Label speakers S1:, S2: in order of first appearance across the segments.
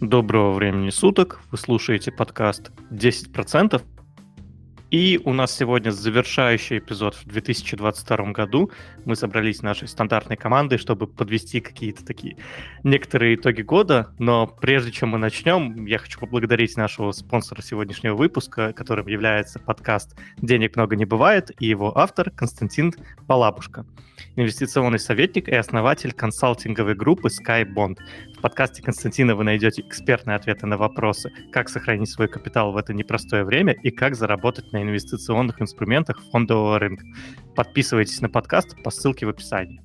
S1: Доброго времени суток. Вы слушаете подкаст 10%. И у нас сегодня завершающий эпизод в 2022 году. Мы собрались нашей стандартной командой, чтобы подвести какие-то такие некоторые итоги года. Но прежде чем мы начнем, я хочу поблагодарить нашего спонсора сегодняшнего выпуска, которым является подкаст «Денег много не бывает» и его автор Константин Балабушка, инвестиционный советник и основатель консалтинговой группы SkyBond. В подкасте Константина вы найдете экспертные ответы на вопросы, как сохранить свой капитал в это непростое время и как заработать на инвестиционных инструментах фондового рынка. Подписывайтесь на подкаст по ссылке в описании.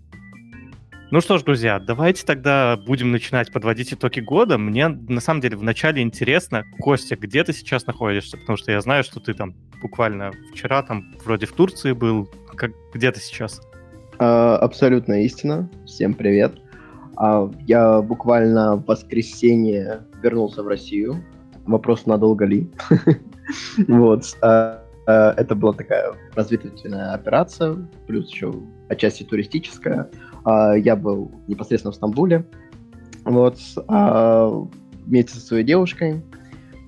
S1: Ну что ж, друзья, давайте тогда будем начинать подводить итоги года. Мне на самом деле вначале интересно, Костя, где ты сейчас находишься? Потому что я знаю, что ты там буквально вчера там вроде в Турции был. Как, где ты сейчас?
S2: А, абсолютная истина. Всем привет. А, я буквально в воскресенье вернулся в Россию. Вопрос, надолго ли? Вот. А, а, это была такая разведывательная операция, плюс еще отчасти туристическая. Я был непосредственно в Стамбуле. Вот. Вместе со своей девушкой.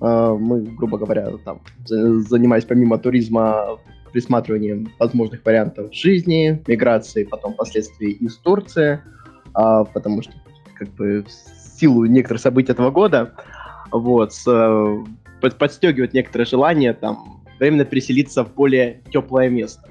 S2: Мы, грубо говоря, там занимались помимо туризма присматриванием возможных вариантов жизни, миграции, потом последствий из Турции – а, потому что как бы в силу некоторых событий этого года вот, с, под, подстегивает некоторые желания там временно переселиться в более теплое место.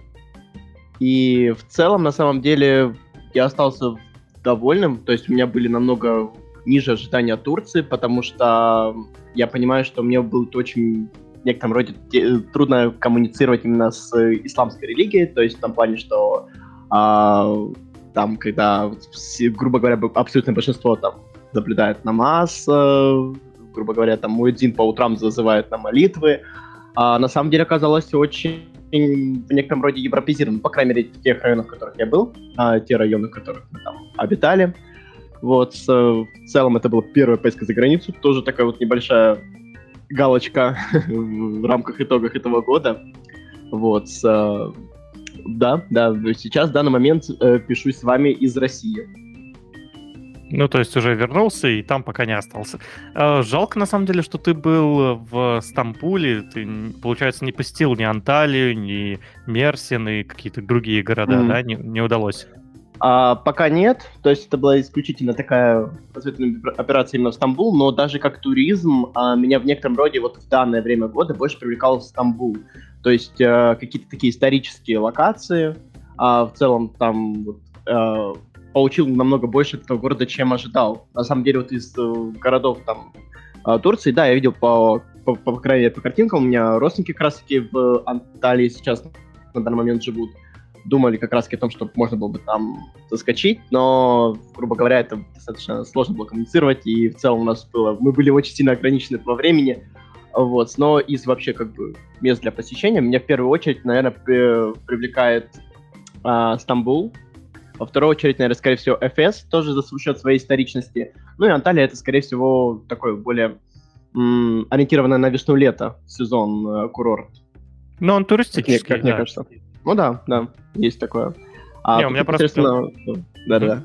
S2: И в целом, на самом деле, я остался довольным, то есть у меня были намного ниже ожидания Турции, потому что я понимаю, что мне было очень некотором роде трудно коммуницировать именно с исламской религией, то есть в том плане, что а, там, когда, грубо говоря, абсолютное большинство там наблюдает намаз, э, грубо говоря, там Муэдзин по утрам зазывает на молитвы, а на самом деле оказалось очень в некотором роде европезирован, по крайней мере, в тех районах, в которых я был, а, те районы, в которых мы там обитали. Вот, в целом это была первая поездка за границу, тоже такая вот небольшая галочка в рамках итогов этого года. Вот, с, да, да, сейчас в данный момент э, пишу с вами из России.
S1: Ну, то есть уже вернулся и там пока не остался. Э, жалко, на самом деле, что ты был в Стамбуле. Ты, получается, не посетил ни Анталию, ни Мерсин и какие-то другие города, mm. да? Не, не удалось.
S2: А, пока нет. То есть это была исключительно такая разведывательная операция именно в Стамбул, но даже как туризм а, меня в некотором роде вот в данное время года больше привлекал Стамбул. То есть э, какие-то такие исторические локации. А в целом там вот, э, получил намного больше этого города, чем ожидал. На самом деле вот из э, городов там Турции, да, я видел по, по, по, крайней мере, по картинкам, у меня родственники как раз-таки в Анталии сейчас на данный момент живут. Думали как раз-таки о том, что можно было бы там заскочить, но, грубо говоря, это достаточно сложно было коммуницировать, и в целом у нас было... Мы были очень сильно ограничены по времени, вот, но из вообще как бы мест для посещения меня в первую очередь, наверное, привлекает а, Стамбул. Во вторую очередь, наверное, скорее всего, Эфес, тоже за счет своей историчности. Ну и Анталия это, скорее всего, такой более ориентированный на весну-лето сезон э, курорт.
S1: Ну, он туристический,
S2: как, мне, как да. мне кажется. Ну да, да, есть такое. А,
S1: Не, у меня просто...
S2: Да-да.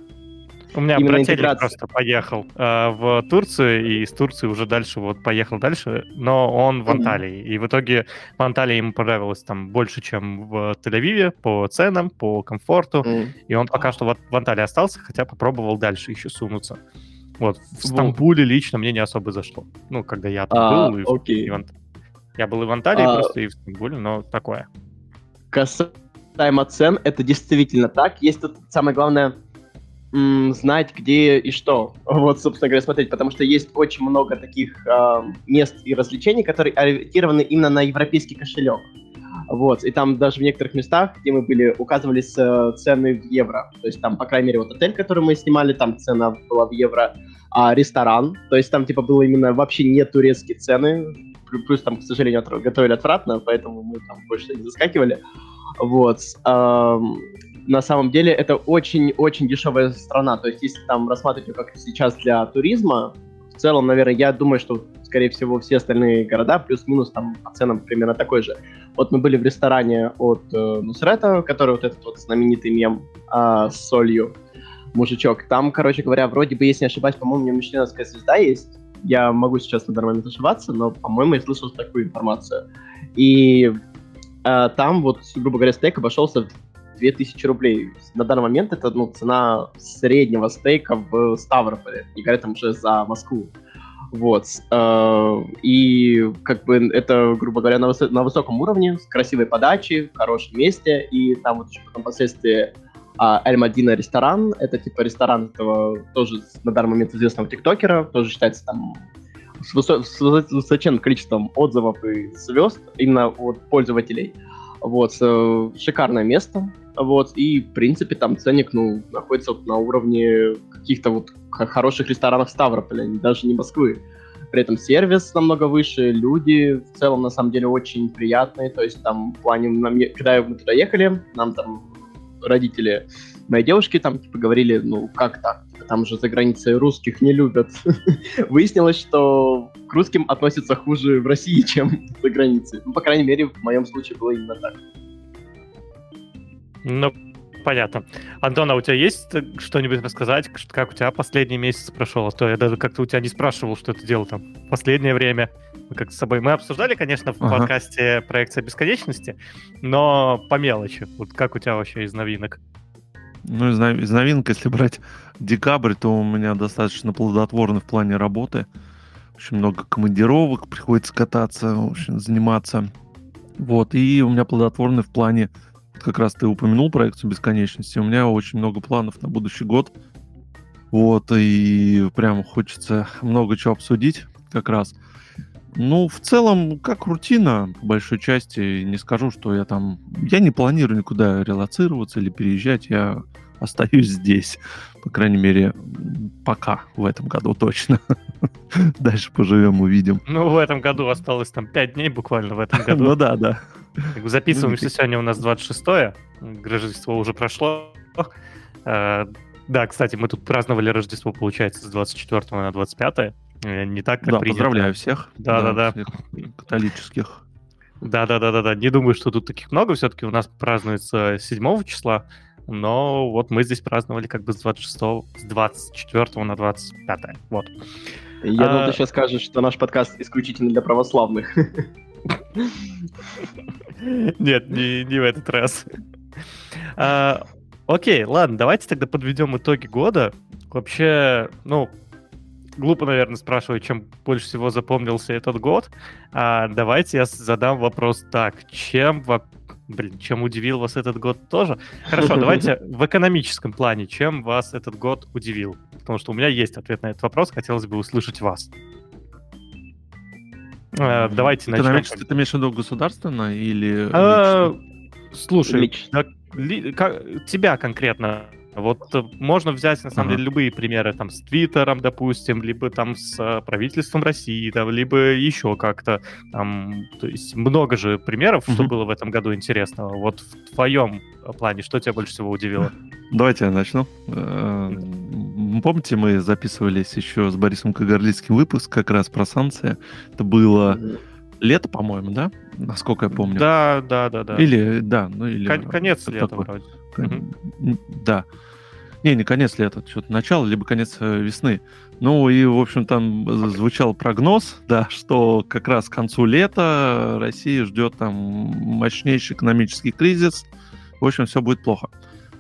S1: У меня Именно братель интеграция. просто поехал э, в Турцию, и из Турции уже дальше вот поехал дальше, но он в Анталии. И в итоге в Анталии ему понравилось там больше, чем в Тель-Авиве по ценам, по комфорту. Mm. И он пока что вот в Анталии остался, хотя попробовал дальше еще сунуться. Вот, в Стамбуле лично мне не особо зашло. Ну, когда я там а, был. И, окей. И в, я был и в Анталии а, просто, и в Стамбуле, но такое.
S2: Касаемо цен, это действительно так. Есть тут самое главное знать, где и что. Вот, собственно говоря, смотреть, потому что есть очень много таких э, мест и развлечений, которые ориентированы именно на европейский кошелек. Вот, и там даже в некоторых местах, где мы были, указывались э, цены в евро. То есть там, по крайней мере, вот отель, который мы снимали, там цена была в евро, а ресторан, то есть там типа было именно вообще не турецкие цены, плюс там, к сожалению, готовили отвратно, поэтому мы там больше не заскакивали. Вот. На самом деле это очень-очень дешевая страна. То есть, если там рассматривать ее как сейчас для туризма, в целом, наверное, я думаю, что, скорее всего, все остальные города плюс-минус там по ценам примерно такой же. Вот мы были в ресторане от э, Нусрета, который вот этот вот знаменитый мем э, с солью, мужичок. Там, короче говоря, вроде бы, если не ошибаюсь, по-моему, у него мишленовская звезда есть. Я могу сейчас на данный момент ошибаться, но, по-моему, я слышал такую информацию. И э, там вот, грубо говоря, стейк обошелся в 2000 рублей. На данный момент это ну, цена среднего стейка в Ставрополе, не говоря там уже за Москву. Вот. Э, и как бы это, грубо говоря, на, высо- на высоком уровне, с красивой подачей, в хорошем месте. И там вот еще потом впоследствии а Мадина ресторан, это типа ресторан этого тоже на данный момент известного тиктокера, тоже считается там с, высо- с высоченным количеством отзывов и звезд именно от пользователей. Вот, э, шикарное место, вот, и, в принципе, там ценник, ну, находится вот на уровне каких-то вот хороших ресторанов Ставрополя, даже не Москвы. При этом сервис намного выше, люди в целом, на самом деле, очень приятные, то есть там в плане, когда мы туда ехали, нам там родители моей девушки там типа говорили, ну как так, там же за границей русских не любят. Выяснилось, что к русским относятся хуже в России, чем за границей. Ну, по крайней мере, в моем случае было именно так.
S1: Ну, понятно. Антон, а у тебя есть что-нибудь рассказать, как у тебя последний месяц прошел? А то я даже как-то у тебя не спрашивал, что ты делал там в последнее время. Мы как с собой... Мы обсуждали, конечно, в ага. подкасте проекция бесконечности, но по мелочи. Вот как у тебя вообще из новинок?
S3: Ну, из, из новинок, если брать декабрь, то у меня достаточно плодотворный в плане работы. Очень много командировок, приходится кататься, в общем, заниматься. Вот, и у меня плодотворный в плане, как раз ты упомянул проекцию бесконечности, у меня очень много планов на будущий год. Вот, и прям хочется много чего обсудить как раз. Ну, в целом, как рутина, по большой части, не скажу, что я там... Я не планирую никуда релацироваться или переезжать, я остаюсь здесь. По крайней мере, пока в этом году точно. Дальше поживем, увидим.
S1: Ну, в этом году осталось там 5 дней буквально в этом году.
S3: ну да, да.
S1: Записываемся сегодня у нас 26-е, Рождество уже прошло. Э, да, кстати, мы тут праздновали Рождество, получается, с 24 на 25 Э, не так, как
S3: да, принято. поздравляю всех.
S1: Да-да-да.
S3: Католических.
S1: Да-да-да-да-да. Не думаю, что тут таких много. Все-таки у нас празднуется 7 числа. Но вот мы здесь праздновали как бы с 26 с 24 на 25. Вот.
S2: Я а... думал, ты сейчас скажешь, что наш подкаст исключительно для православных.
S1: Нет, не, не в этот раз. А, окей, ладно, давайте тогда подведем итоги года. Вообще, ну, глупо, наверное, спрашивать, чем больше всего запомнился этот год. А, давайте я задам вопрос так. Чем, блин, чем удивил вас этот год тоже? Хорошо, давайте в экономическом плане. Чем вас этот год удивил? Потому что у меня есть ответ на этот вопрос, хотелось бы услышать вас. А, давайте начнем.
S3: Экономически ты имеешь в виду государственно или
S1: а, Слушай, Лично. ли, как, тебя конкретно вот э, можно взять, на самом ага. деле, любые примеры, там, с Твиттером, допустим, либо там с э, правительством России, там, либо еще как-то, там, то есть много же примеров, угу. что было в этом году интересного. Вот в твоем э, плане, что тебя больше всего удивило?
S3: Давайте я начну. Помните, мы записывались еще с Борисом Кагарлицким выпуск как раз про санкции. Это было лето, по-моему, да? Насколько я помню.
S1: Да, да, да, да.
S3: Или, да, ну или...
S1: Конец лета такой. вроде.
S3: Да. Не, не конец лета, что-то начало, либо конец э, весны. Ну и, в общем, там звучал прогноз, да, что как раз к концу лета Россия ждет там мощнейший экономический кризис. В общем, все будет плохо.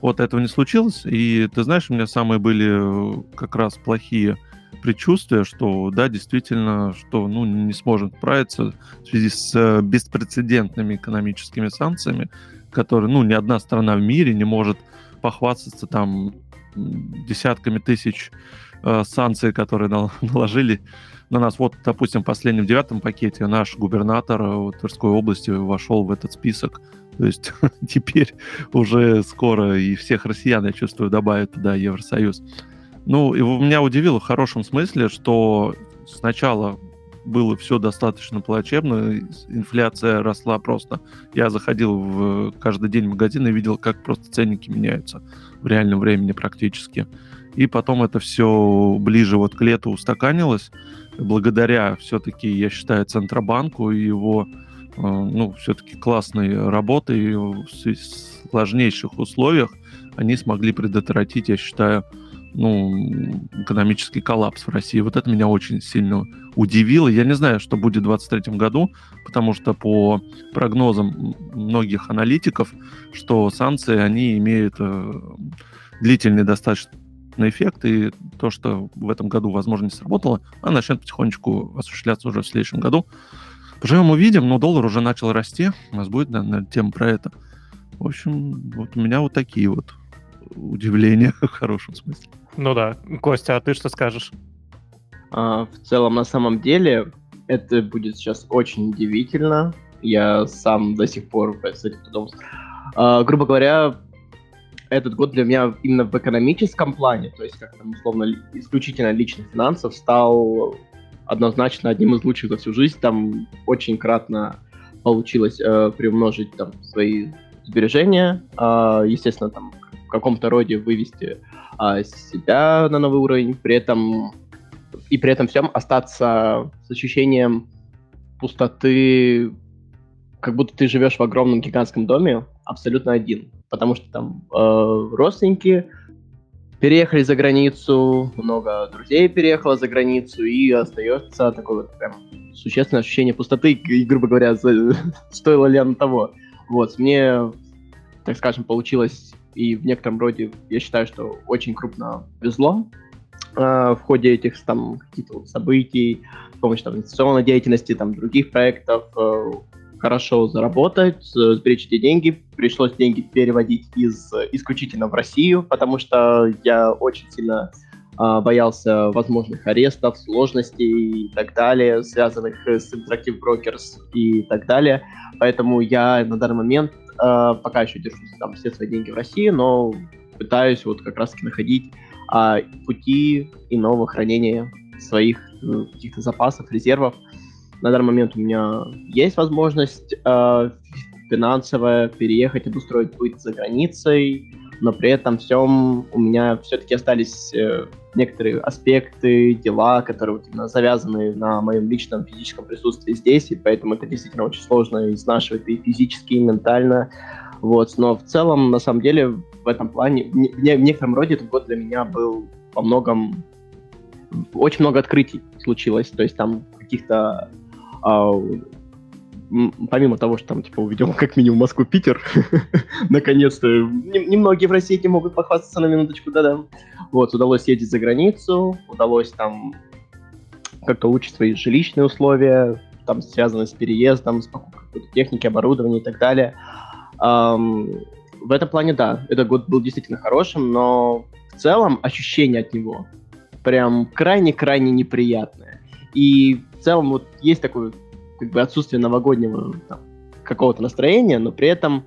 S3: Вот этого не случилось. И ты знаешь, у меня самые были э, как раз плохие предчувствия, что да, действительно, что ну, не сможем справиться в связи с э, беспрецедентными экономическими санкциями, которые, ну, ни одна страна в мире не может похвастаться там десятками тысяч э, санкций, которые наложили на нас. Вот, допустим, в последнем девятом пакете наш губернатор э, Тверской области вошел в этот список. То есть теперь уже скоро и всех россиян, я чувствую, добавят туда Евросоюз. Ну, и меня удивило в хорошем смысле, что сначала было все достаточно плачевно, инфляция росла просто. Я заходил в каждый день в магазин и видел, как просто ценники меняются в реальном времени практически. И потом это все ближе вот к лету устаканилось, благодаря все-таки, я считаю, Центробанку и его э, ну, все-таки классной работы в сложнейших условиях они смогли предотвратить, я считаю, ну, экономический коллапс в России. Вот это меня очень сильно удивило. Я не знаю, что будет в 2023 году, потому что по прогнозам многих аналитиков, что санкции, они имеют э, длительный достаточно эффект, и то, что в этом году, возможно, не сработало, она начнет потихонечку осуществляться уже в следующем году. Поживем увидим, но доллар уже начал расти. У нас будет, наверное, тема про это. В общем, вот у меня вот такие вот удивления в хорошем смысле.
S1: Ну да. Костя, а ты что скажешь?
S2: А, в целом, на самом деле, это будет сейчас очень удивительно. Я сам до сих пор с этим задумался. А, грубо говоря, этот год для меня именно в экономическом плане, то есть как там условно исключительно личных финансов, стал однозначно одним из лучших за всю жизнь. Там очень кратно получилось э, приумножить там свои сбережения, э, естественно, там каком-то роде вывести э, себя на новый уровень, при этом и при этом всем остаться с ощущением пустоты, как будто ты живешь в огромном гигантском доме абсолютно один, потому что там э, родственники переехали за границу, много друзей переехало за границу, и остается такое вот прям существенное ощущение пустоты, и, грубо говоря, стоило ли оно того. Вот, мне, так скажем, получилось, и в некотором роде, я считаю, что очень крупно везло э, в ходе этих там каких-то вот событий, с помощью там, инвестиционной деятельности, там, других проектов, э, хорошо заработать, сберечь эти деньги. Пришлось деньги переводить из исключительно в Россию, потому что я очень сильно э, боялся возможных арестов, сложностей и так далее, связанных с Interactive Brokers и так далее. Поэтому я на данный момент э, пока еще держу там все свои деньги в России, но пытаюсь вот как раз-таки находить э, пути иного хранения своих э, каких-то запасов, резервов, на данный момент у меня есть возможность э, финансовая переехать, обустроить быт за границей, но при этом всем у меня все-таки остались э, некоторые аспекты, дела, которые вот именно завязаны на моем личном физическом присутствии здесь, и поэтому это действительно очень сложно изнашивать и физически, и ментально. Вот, но в целом, на самом деле, в этом плане, в, не, в некотором роде этот год для меня был во многом очень много открытий случилось, то есть там каких-то а, помимо того, что там, типа, увидел как минимум Москву-Питер, наконец-то, немногие в России этим могут похвастаться на минуточку, да-да. Вот, удалось ездить за границу, удалось там как-то улучшить свои жилищные условия, там, связанные с переездом, с покупкой техники, оборудования и так далее. Um, в этом плане, да, этот год был действительно хорошим, но в целом ощущение от него прям крайне-крайне неприятное. И в целом вот есть такое как бы отсутствие новогоднего там, какого-то настроения, но при этом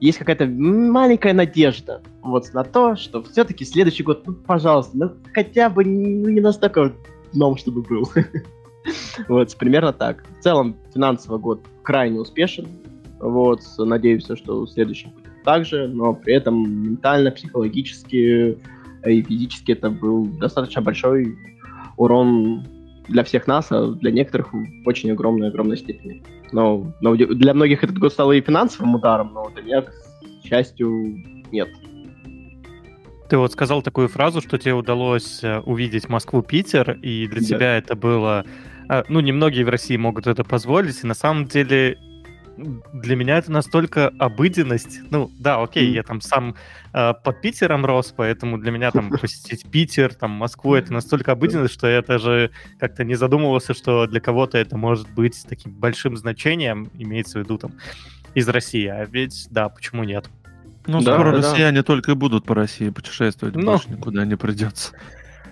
S2: есть какая-то маленькая надежда вот на то, что все-таки следующий год, ну, пожалуйста, ну, хотя бы не, не настолько дном, чтобы был. вот, примерно так. В целом, финансовый год крайне успешен. Вот, надеюсь, что следующий будет так же, но при этом ментально, психологически и физически это был достаточно большой урон для всех нас, а для некоторых в очень огромной-огромной степени. Но, но для многих этот год стал и финансовым ударом, но для меня, к счастью, нет.
S1: Ты вот сказал такую фразу, что тебе удалось э, увидеть Москву-Питер, и для да. тебя это было... Э, ну, немногие в России могут это позволить, и на самом деле для меня это настолько обыденность. Ну, да, окей, я там сам э, под Питером рос, поэтому для меня там посетить Питер, там Москву, это настолько обыденность, что я даже как-то не задумывался, что для кого-то это может быть таким большим значением, имеется в виду там из России. А ведь, да, почему нет?
S3: Ну, да, скоро да, россияне да. только и будут по России путешествовать, ну, больше никуда не придется.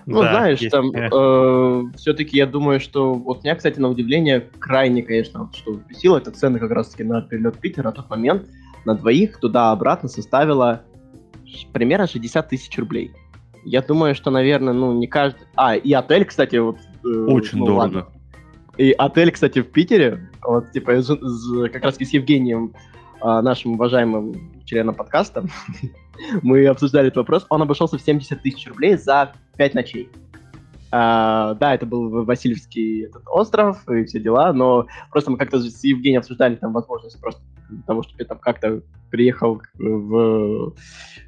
S2: Ну, да, знаешь, есть. там э, все-таки я думаю, что вот меня, кстати, на удивление крайне, конечно, что бесило, это цены как раз-таки на перелет Питера на тот момент на двоих туда-обратно составила примерно 60 тысяч рублей. Я думаю, что, наверное, ну, не каждый... А, и отель, кстати, вот...
S3: Э, Очень ну, дорого. Ладно.
S2: И отель, кстати, в Питере, вот, типа, как раз-таки с Евгением, э, нашим уважаемым членом подкаста, мы обсуждали этот вопрос, он обошелся в 70 тысяч рублей за 5 ночей. Uh, да, это был Васильевский этот остров и все дела, но просто мы как-то с Евгением обсуждали там возможность просто того, чтобы я там как-то приехал в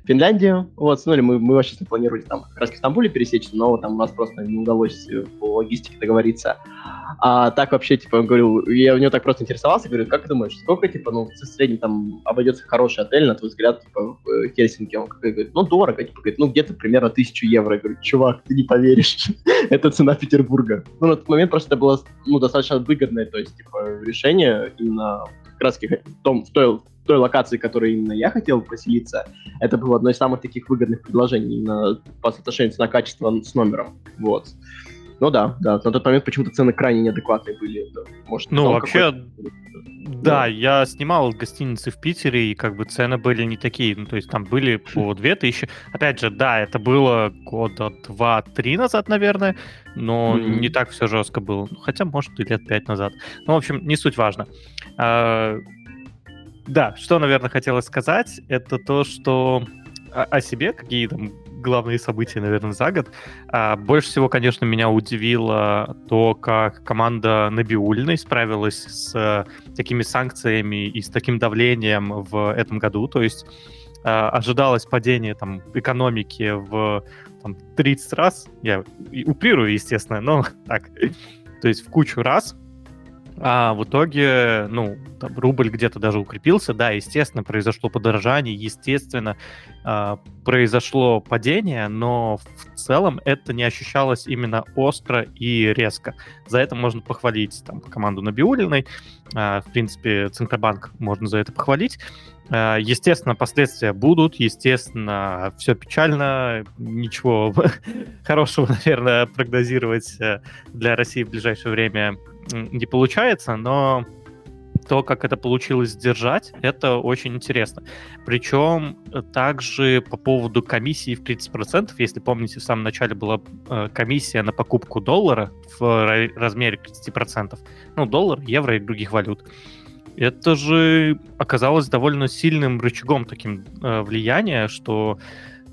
S2: Финляндию. Вот, ну, мы, мы вообще планировали там как раз в Стамбуле пересечься, но там у нас просто не удалось по логистике договориться. А так вообще, типа, он говорил, я у него так просто интересовался, говорю, как ты думаешь, сколько, типа, ну, в среднем там обойдется хороший отель, на твой взгляд, типа, в Хельсинки? Он говорит, ну, дорого, типа, говорит, ну, где-то примерно тысячу евро. Я говорю, чувак, ты не поверишь, это цена Петербурга. Ну, на тот момент просто это было, ну, достаточно выгодное, то есть, типа, решение именно как раз в, том, в, той, в той локации, в которой именно я хотел поселиться, это было одно из самых таких выгодных предложений именно по соотношению цена-качество с номером. Вот. Ну да, да, на тот момент почему-то цены крайне неадекватные были.
S1: Может, ну, вообще, да, да, я снимал гостиницы в Питере, и как бы цены были не такие. Ну, то есть там были по 2000. Опять же, да, это было года 2-3 назад, наверное, но mm-hmm. не так все жестко было. Ну, хотя, может, и лет 5 назад. Ну, в общем, не суть важно. А, да, что, наверное, хотелось сказать, это то, что о, о себе, какие там главные события, наверное, за год. А, больше всего, конечно, меня удивило то, как команда Набиульной справилась с а, такими санкциями и с таким давлением в этом году. То есть а, ожидалось падение там, экономики в там, 30 раз. Я уприрую, естественно, но так. То есть в кучу раз. А в итоге, ну, там, рубль где-то даже укрепился, да, естественно, произошло подорожание, естественно, э, произошло падение, но в целом это не ощущалось именно остро и резко. За это можно похвалить там, команду Набиулиной, э, в принципе, Центробанк можно за это похвалить. Э, естественно, последствия будут, естественно, все печально, ничего хорошего, наверное, прогнозировать э, для России в ближайшее время не получается, но то, как это получилось сдержать, это очень интересно. Причем э, также по поводу комиссии в 30%, если помните, в самом начале была комиссия на покупку доллара в размере 30%, ну, доллар, евро и других валют это же оказалось довольно сильным рычагом таким э, влияния, что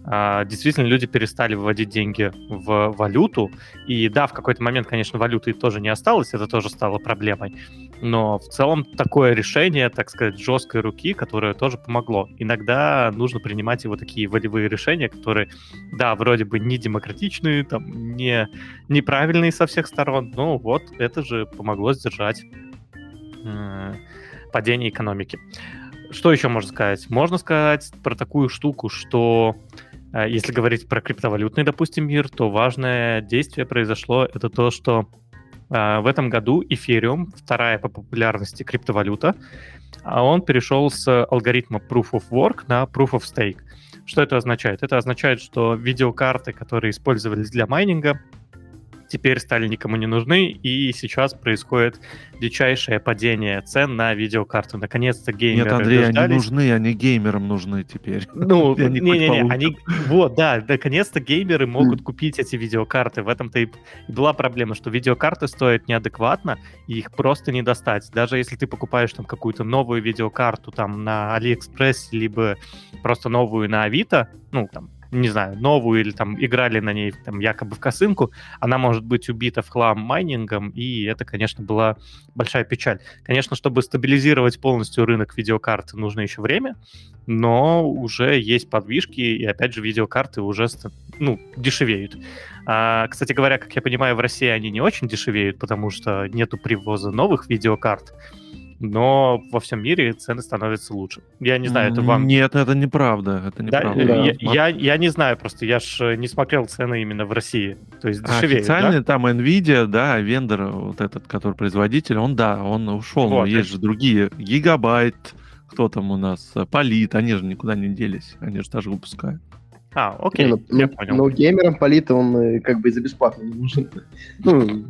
S1: э, действительно люди перестали выводить деньги в валюту. И да, в какой-то момент, конечно, валюты тоже не осталось, это тоже стало проблемой. Но в целом такое решение, так сказать, жесткой руки, которое тоже помогло. Иногда нужно принимать его такие волевые решения, которые, да, вроде бы не демократичные, там, не неправильные со всех сторон, но вот это же помогло сдержать э, падения экономики. Что еще можно сказать? Можно сказать про такую штуку, что э, если говорить про криптовалютный, допустим, мир, то важное действие произошло, это то, что э, в этом году Ethereum, вторая по популярности криптовалюта, а он перешел с алгоритма Proof of Work на Proof of Stake. Что это означает? Это означает, что видеокарты, которые использовались для майнинга, теперь стали никому не нужны, и сейчас происходит дичайшее падение цен на видеокарты. Наконец-то геймеры
S3: Нет, Андрей, дождались. они нужны, они геймерам нужны теперь.
S1: Ну, не-не-не, они... Вот, да, наконец-то геймеры могут купить эти видеокарты. В этом-то и была проблема, что видеокарты стоят неадекватно, и их просто не достать. Даже если ты покупаешь там какую-то новую видеокарту там на Алиэкспресс, либо просто новую на Авито, ну, там, не знаю, новую или там играли на ней там якобы в косынку, она может быть убита в хлам майнингом, и это, конечно, была большая печаль. Конечно, чтобы стабилизировать полностью рынок видеокарт, нужно еще время, но уже есть подвижки, и опять же видеокарты уже ну, дешевеют. А, кстати говоря, как я понимаю, в России они не очень дешевеют, потому что нету привоза новых видеокарт но во всем мире цены становятся лучше. Я не знаю, это вам...
S3: Нет, это неправда. Это неправда.
S1: Да, я, я, я не знаю просто, я ж не смотрел цены именно в России. То есть дешевеют,
S3: Официально да? там Nvidia, да, вендор, вот этот, который производитель, он, да, он ушел, вот, но есть же другие. Гигабайт, кто там у нас, Полит, они же никуда не делись, они же тоже выпускают.
S1: А, окей, не,
S2: ну, я ну, понял. Но геймерам Полит он э, как бы и за бесплатно не нужен. Ну,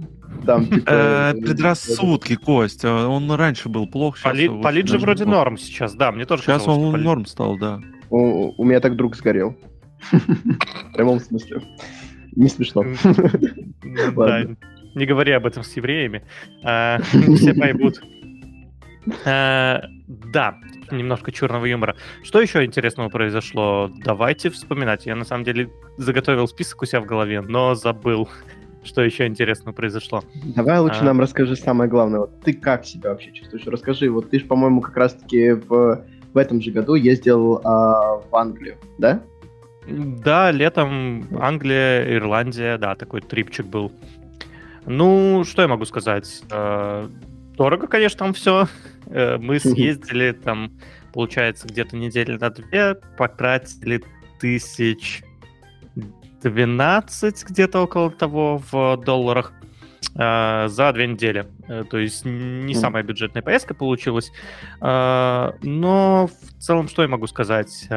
S3: там, типа... Э, предрассудки, Кость. А он раньше был плох.
S1: Полит же вроде норм сейчас, да, мне тоже
S3: Сейчас он норм стал, да.
S2: У меня так друг сгорел. В прямом смысле. Не смешно.
S1: Не говори об этом с евреями. А, все поймут. А, да, немножко черного юмора. Что еще интересного произошло? Давайте вспоминать. Я на самом деле заготовил список у себя в голове, но забыл. Что еще интересного произошло.
S2: Давай лучше а... нам расскажи самое главное. Вот ты как себя вообще чувствуешь? Расскажи, вот ты же, по-моему, как раз-таки в, в этом же году ездил а, в Англию, да?
S1: Да, летом Англия, Ирландия, да, такой трипчик был. Ну, что я могу сказать? Э, дорого, конечно, там все. Э, мы съездили там, получается, где-то недели на две, потратили тысяч 12 где-то около того в долларах э, за две недели. То есть не самая бюджетная поездка получилась. Но в целом, что я могу сказать?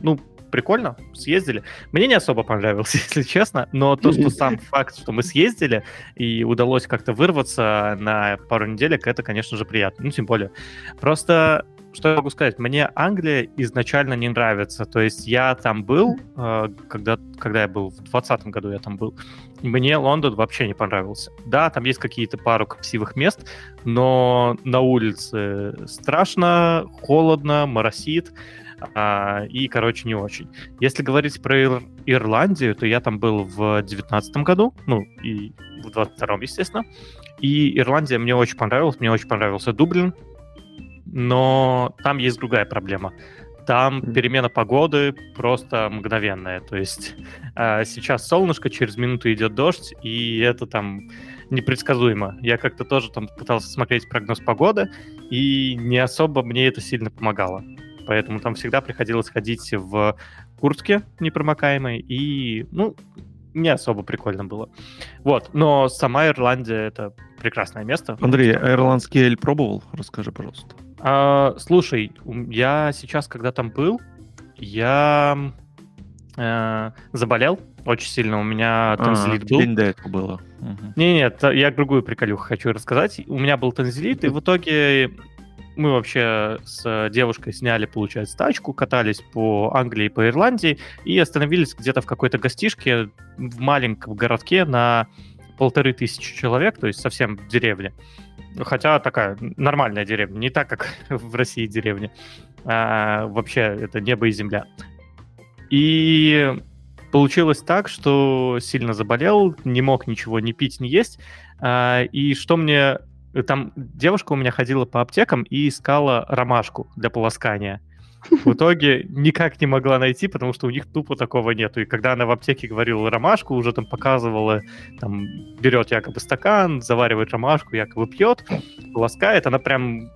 S1: Ну, прикольно, съездили. Мне не особо понравилось, если честно, но то, что сам факт, что мы съездили и удалось как-то вырваться на пару неделек, это, конечно же, приятно. Ну, тем более. Просто что я могу сказать? Мне Англия изначально не нравится. То есть я там был, э, когда, когда я был, в 2020 году я там был. Мне Лондон вообще не понравился. Да, там есть какие-то пару красивых мест, но на улице страшно, холодно, моросит. А, и, короче, не очень. Если говорить про Ир- Ирландию, то я там был в 2019 году, ну, и в 22 естественно. И Ирландия мне очень понравилась, мне очень понравился Дублин, но там есть другая проблема. Там перемена погоды просто мгновенная. То есть э, сейчас солнышко, через минуту идет дождь, и это там непредсказуемо. Я как-то тоже там пытался смотреть прогноз погоды, и не особо мне это сильно помогало поэтому там всегда приходилось ходить в куртке непромокаемой, и, ну, не особо прикольно было. Вот, но сама Ирландия — это прекрасное место.
S3: Андрей, а ирландский эль пробовал? Расскажи, пожалуйста.
S1: А, слушай, я сейчас, когда там был, я э, заболел очень сильно. У меня танзелит а, был.
S3: День до этого было.
S1: Угу. Не, нет, я другую приколюху хочу рассказать. У меня был танзелит, и в итоге мы вообще с девушкой сняли, получается, тачку, катались по Англии, по Ирландии и остановились где-то в какой-то гостишке в маленьком городке на полторы тысячи человек, то есть совсем в деревне. Хотя такая нормальная деревня, не так, как в России деревня. А, вообще это небо и земля. И получилось так, что сильно заболел, не мог ничего не пить, не есть. А, и что мне там девушка у меня ходила по аптекам и искала ромашку для полоскания. В итоге никак не могла найти, потому что у них тупо такого нету. И когда она в аптеке говорила ромашку, уже там показывала, там, берет якобы стакан, заваривает ромашку, якобы пьет, полоскает, она прям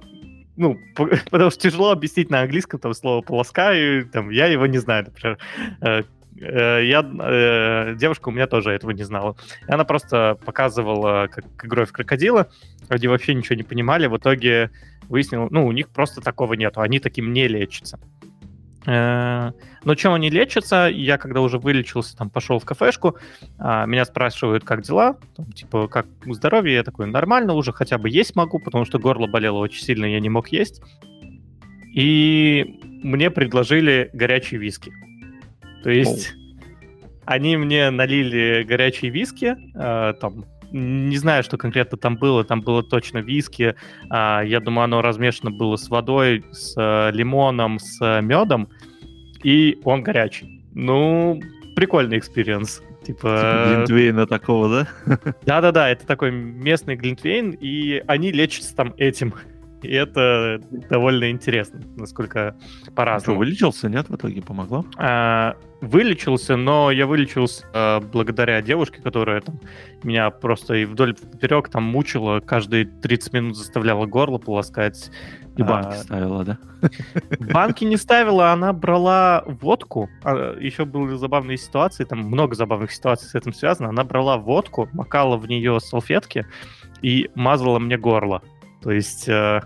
S1: ну, потому что тяжело объяснить на английском там слово полоскаю, там, я его не знаю, например, Э, я, э, девушка у меня тоже этого не знала. И она просто показывала, как игрой в крокодила. Они вообще ничего не понимали. В итоге выяснил, ну, у них просто такого нету. Они таким не лечатся. Э, но чем они лечатся, я когда уже вылечился, там пошел в кафешку, а, меня спрашивают, как дела, там, типа, как здоровье, я такой, нормально, уже хотя бы есть могу, потому что горло болело очень сильно, я не мог есть. И мне предложили горячие виски. То есть они мне налили горячие виски, э, там, не знаю, что конкретно там было, там было точно виски, э, я думаю, оно размешано было с водой, с э, лимоном, с медом, и он горячий. Ну, прикольный experience. Типа... типа
S3: глинтвейна такого, да?
S1: Да-да-да, это такой местный глинтвейн, и они лечатся там этим. И это довольно интересно, насколько по-разному.
S3: Что, вылечился, нет, в итоге помогло?
S1: А, вылечился, но я вылечился а, благодаря девушке, которая там меня просто и вдоль поперек там мучила, каждые 30 минут заставляла горло полоскать.
S3: И банки а, ставила, да?
S1: Банки не ставила, она брала водку. А, еще были забавные ситуации, там много забавных ситуаций с этим связано. Она брала водку, макала в нее салфетки и мазала мне горло. То есть... Э,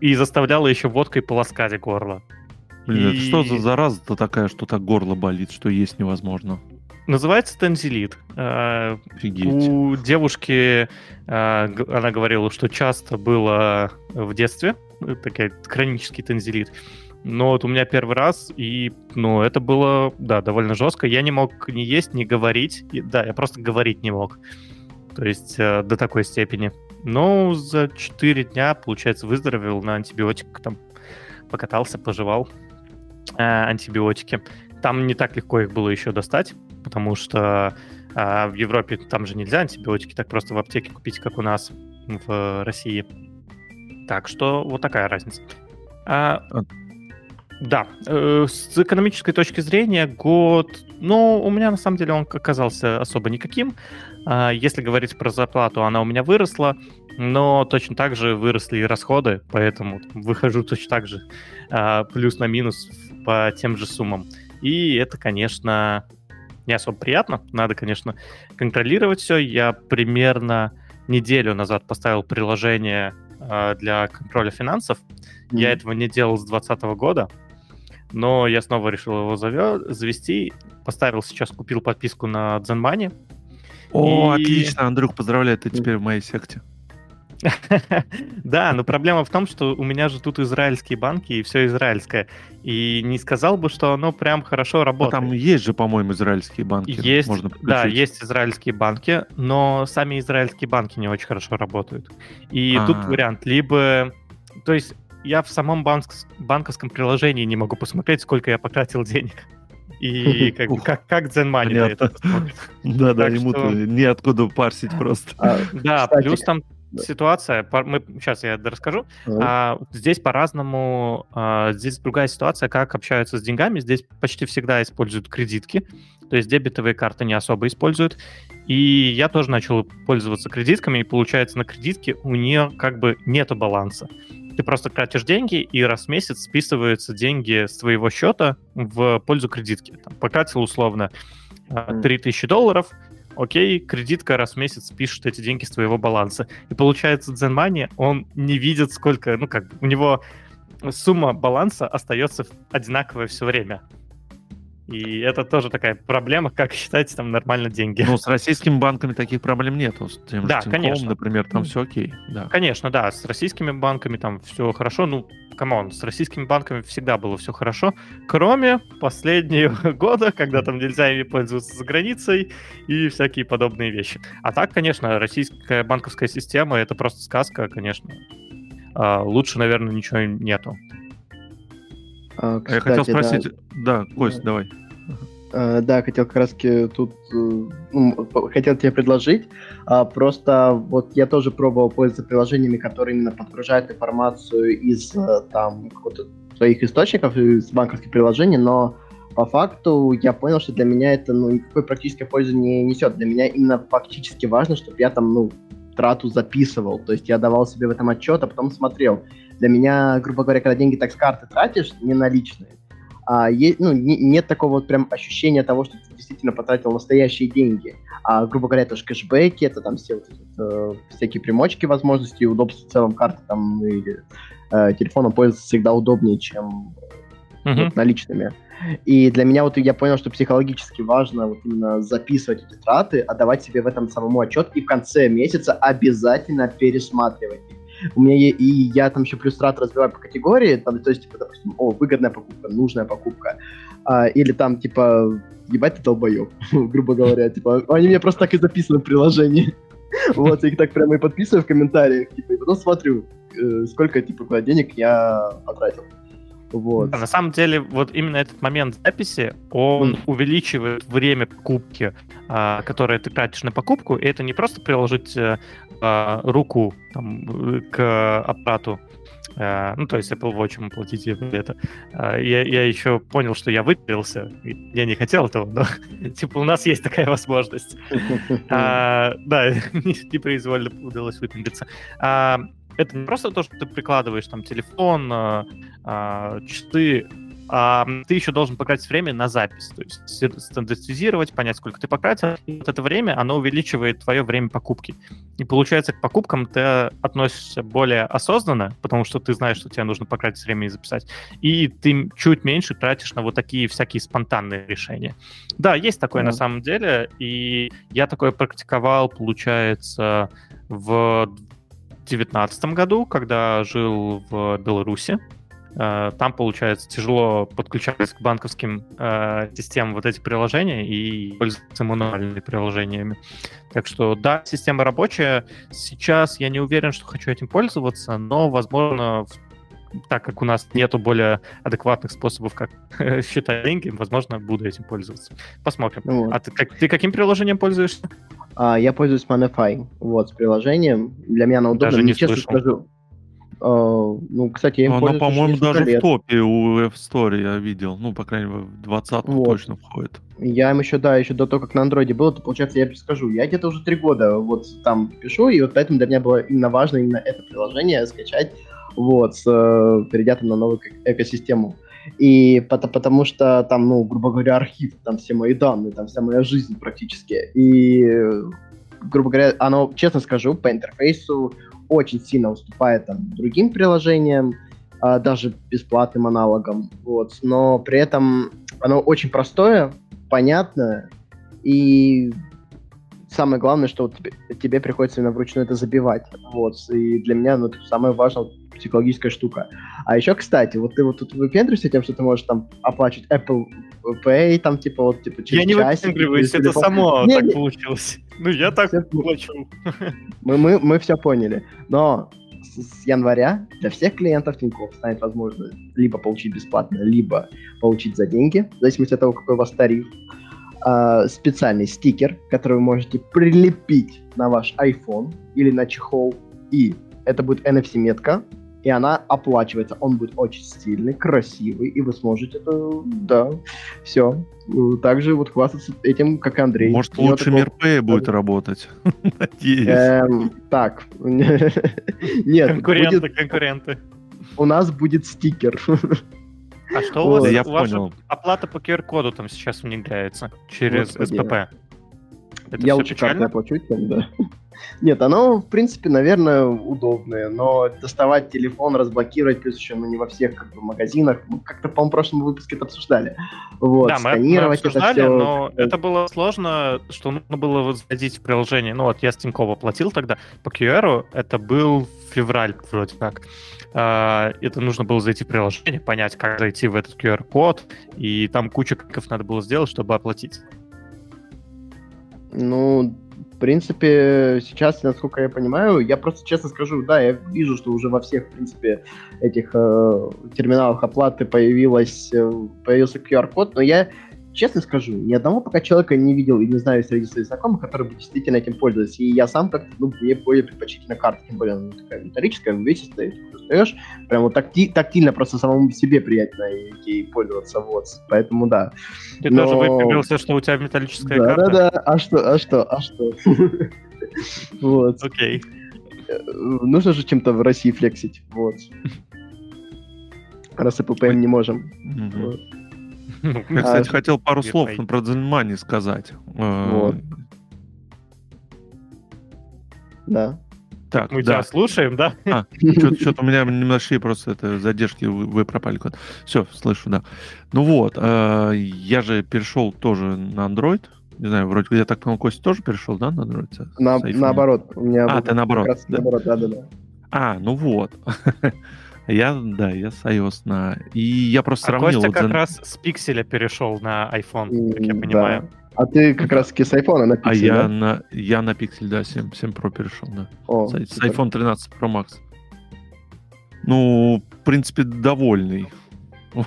S1: и заставляла еще водкой полоскать горло.
S3: Блин, и... это что за зараза-то такая, что так горло болит, что есть невозможно?
S1: Называется тензилит. Э, Офигеть. У девушки, э, она говорила, что часто было в детстве, э, такой хронический тензилит. Но вот у меня первый раз, и, ну, это было, да, довольно жестко. Я не мог ни есть, ни говорить. Да, я просто говорить не мог. То есть до такой степени. Но за 4 дня, получается, выздоровел на антибиотик, там покатался, пожевал э, антибиотики. Там не так легко их было еще достать, потому что А в Европе там же нельзя антибиотики так просто в аптеке купить, как у нас в России. Так что вот такая разница. А, а. да, э, с экономической точки зрения год, ну, у меня на самом деле он оказался особо никаким. А, если говорить про зарплату, она у меня выросла, но точно так же выросли и расходы, поэтому выхожу точно так же а, плюс на минус по тем же суммам. И это, конечно, не особо приятно. Надо, конечно, контролировать все. Я примерно неделю назад поставил приложение э, для контроля финансов. Mm-hmm. Я этого не делал с 2020 года, но я снова решил его завел, завести. Поставил сейчас, купил подписку на ZenMoney.
S3: О, и... отлично, Андрюх, поздравляю, ты теперь в моей секте.
S1: Да, но проблема в том, что у меня же тут израильские банки и все израильское. И не сказал бы, что оно прям хорошо работает.
S3: там есть же, по-моему, израильские банки.
S1: Есть, можно да, есть израильские банки, но сами израильские банки не очень хорошо работают. И тут вариант, либо... То есть я в самом банковском приложении не могу посмотреть, сколько я потратил денег. И как, как, как Zen Money это
S3: Да, да, ему-то неоткуда парсить просто.
S1: А, да, плюс там ситуация, мы, сейчас я расскажу, а, здесь по-разному, а, здесь другая ситуация, как общаются с деньгами, здесь почти всегда используют кредитки, то есть дебетовые карты не особо используют, и я тоже начал пользоваться кредитками, и получается на кредитке у нее как бы нету баланса. Ты просто тратишь деньги, и раз в месяц списываются деньги с твоего счета в пользу кредитки. Там, потратил условно 3000 а, долларов, окей, кредитка раз в месяц пишет эти деньги с твоего баланса. И получается, Zenmoney, он не видит сколько, ну как, у него сумма баланса остается одинаковая все время. И это тоже такая проблема, как считать там нормально деньги.
S3: Ну, с российскими банками таких проблем нету. С тем да, же Тинькофф, конечно. например, там все окей. Да.
S1: Конечно, да, с российскими банками там все хорошо. Ну, come on, с российскими банками всегда было все хорошо, кроме последнего года, когда там нельзя ими пользоваться за границей и всякие подобные вещи. А так, конечно, российская банковская система — это просто сказка, конечно. А, лучше, наверное, ничего нету.
S3: А, кстати, Я хотел спросить... Да, да Кость, давай.
S2: Uh, да, хотел как раз тут, uh, ну, хотел тебе предложить, uh, просто вот я тоже пробовал пользоваться приложениями, которые именно подгружают информацию из э, там своих источников, из банковских приложений, но по факту я понял, что для меня это ну, никакой практической пользы не несет. Для меня именно фактически важно, чтобы я там, ну, трату записывал. То есть я давал себе в этом отчет, а потом смотрел. Для меня, грубо говоря, когда деньги так с карты тратишь, не наличные, а, есть, ну, не, нет такого вот прям ощущения того, что ты действительно потратил настоящие деньги. А, грубо говоря, это же кэшбэки, это там все вот э, всякие примочки, возможности, удобства в целом карты там и э, телефоном пользоваться всегда удобнее, чем uh-huh. вот, наличными. И для меня вот я понял, что психологически важно вот именно записывать эти траты, отдавать себе в этом самому отчет и в конце месяца обязательно пересматривать их у меня и я там еще плюс трат разбиваю по категории, там, то есть, типа, допустим, о, выгодная покупка, нужная покупка, а, или там, типа, ебать ты долбоеб, грубо говоря, типа, они мне просто так и записаны в приложении. Вот, я их так прямо и подписываю в комментариях, типа, и потом смотрю, э, сколько, типа, денег я потратил.
S1: Вот. на самом деле, вот именно этот момент записи, он mm. увеличивает время покупки, а, которое ты тратишь на покупку, и это не просто приложить а, руку там, к аппарату, а, ну, то есть Apple Watch платить это. А, я, я еще понял, что я выпилился. Я не хотел этого, но типа у нас есть такая возможность. да, непроизвольно удалось выпилиться. А, это не просто то, что ты прикладываешь там телефон, э, э, часы, а ты еще должен потратить время на запись, то есть стандартизировать, понять, сколько ты потратил, и вот это время, оно увеличивает твое время покупки. И получается, к покупкам ты относишься более осознанно, потому что ты знаешь, что тебе нужно потратить время и записать, и ты чуть меньше тратишь на вот такие всякие спонтанные решения. Да, есть такое mm-hmm. на самом деле, и я такое практиковал, получается, в 2019 году, когда жил в Беларуси. Э, там, получается, тяжело подключаться к банковским э, системам вот эти приложения и пользоваться мануальными приложениями. Так что, да, система рабочая. Сейчас я не уверен, что хочу этим пользоваться, но, возможно, так как у нас нету более адекватных способов, как считать деньги, возможно, буду этим пользоваться. Посмотрим. Вот. А ты, как, ты каким приложением пользуешься?
S2: А, я пользуюсь Manify, вот, с приложением. Для меня оно удобно.
S1: Даже не честно слышал. скажу,
S2: Uh, ну, кстати, я им
S3: Оно, по-моему, даже лет. в топе у App Store я видел. Ну, по крайней мере, в 20 вот. точно входит.
S2: Я им еще, да, еще до того, как на андроиде было, то, получается, я скажу, я где-то уже три года вот там пишу, и вот поэтому для меня было именно важно именно это приложение скачать, вот, э, перейдя там на новую экосистему. И потому, потому что там, ну, грубо говоря, архив, там все мои данные, там вся моя жизнь практически. И, грубо говоря, оно, честно скажу, по интерфейсу очень сильно уступает там, другим приложениям, а, даже бесплатным аналогам. Вот. Но при этом оно очень простое, понятное, и самое главное, что вот тебе, тебе приходится именно вручную это забивать. Вот. И для меня ну, это самая важная вот, психологическая штука. А еще, кстати, вот ты вот тут выпендриваешься тем, что ты можешь там оплачивать Apple Pay, там типа вот типа
S1: через Я не выпендриваюсь, это само не, так не. получилось. Ну, я так все плачу.
S2: Мы, мы, мы все поняли. Но с, с января для всех клиентов Тинькофф станет возможно либо получить бесплатно, либо получить за деньги, в зависимости от того, какой у вас тариф, э, специальный стикер, который вы можете прилепить на ваш iPhone или на чехол, и это будет NFC-метка, и она оплачивается. Он будет очень стильный, красивый, и вы сможете это, да, все. Также вот хвастаться этим, как Андрей.
S3: Может, лучше такого... МирПэй будет работать.
S2: Надеюсь. Эм, так. Нет.
S1: Конкуренты, конкуренты.
S2: У нас будет стикер.
S1: А что у вас? Я понял. Оплата по QR-коду там сейчас внедряется через СПП.
S2: Я лучше как-то оплачу, да. Нет, оно, в принципе, наверное, удобное, но доставать телефон, разблокировать, плюс еще ну, не во всех как бы, магазинах, мы как-то, по-моему, в прошлом выпуске это обсуждали. Вот,
S1: да, мы, мы обсуждали, это все... но это было сложно, что нужно было зайти в приложение. Ну вот я с Тинькова платил тогда по QR, это был февраль вроде как. Uh, это нужно было зайти в приложение, понять, как зайти в этот QR-код, и там куча кликов надо было сделать, чтобы оплатить.
S2: Ну, принципе, сейчас, насколько я понимаю, я просто честно скажу, да, я вижу, что уже во всех, в принципе, этих э, терминалах оплаты появилась, э, появился QR-код, но я честно скажу, ни одного пока человека не видел и не знаю среди своих знакомых, которые бы действительно этим пользовались. И я сам как-то, ну, мне более предпочтительна карта, тем более она такая металлическая, увесистая, ты достаешь, прям вот такти, тактильно просто самому себе приятно ей пользоваться, вот. Поэтому да.
S1: Ты Но... тоже выпрямился, что у тебя металлическая да, карта?
S2: Да-да-да, а что, а что, а что? Вот.
S1: Окей.
S2: Нужно же чем-то в России флексить, вот. Раз ИППМ не можем.
S3: Ну, я, кстати, а, хотел пару слов про Дзенмани сказать.
S2: Э, вот. Да.
S1: Так, мы да. тебя слушаем, да?
S3: А, что-то у меня небольшие просто это задержки, вы, вы пропали куда Все, слышу, да. Ну вот, э, я же перешел тоже на Android. Не знаю, вроде я так понял, Костя тоже перешел, да, на Android?
S2: На, наоборот. У меня
S3: а, ты наоборот.
S2: Да? наоборот, да, да, да.
S3: А, ну вот. Я, да, я с iOS на... И я просто
S1: а
S3: сравнил...
S1: Костя вот как за... раз с пикселя перешел на iPhone, как я понимаю. Да.
S2: А ты как раз таки с iPhone на
S3: пиксель, А я, да? на, я на пиксель, да, 7, 7 Pro перешел, да. О, с, с iPhone 13 Pro Max. Ну, в принципе, довольный.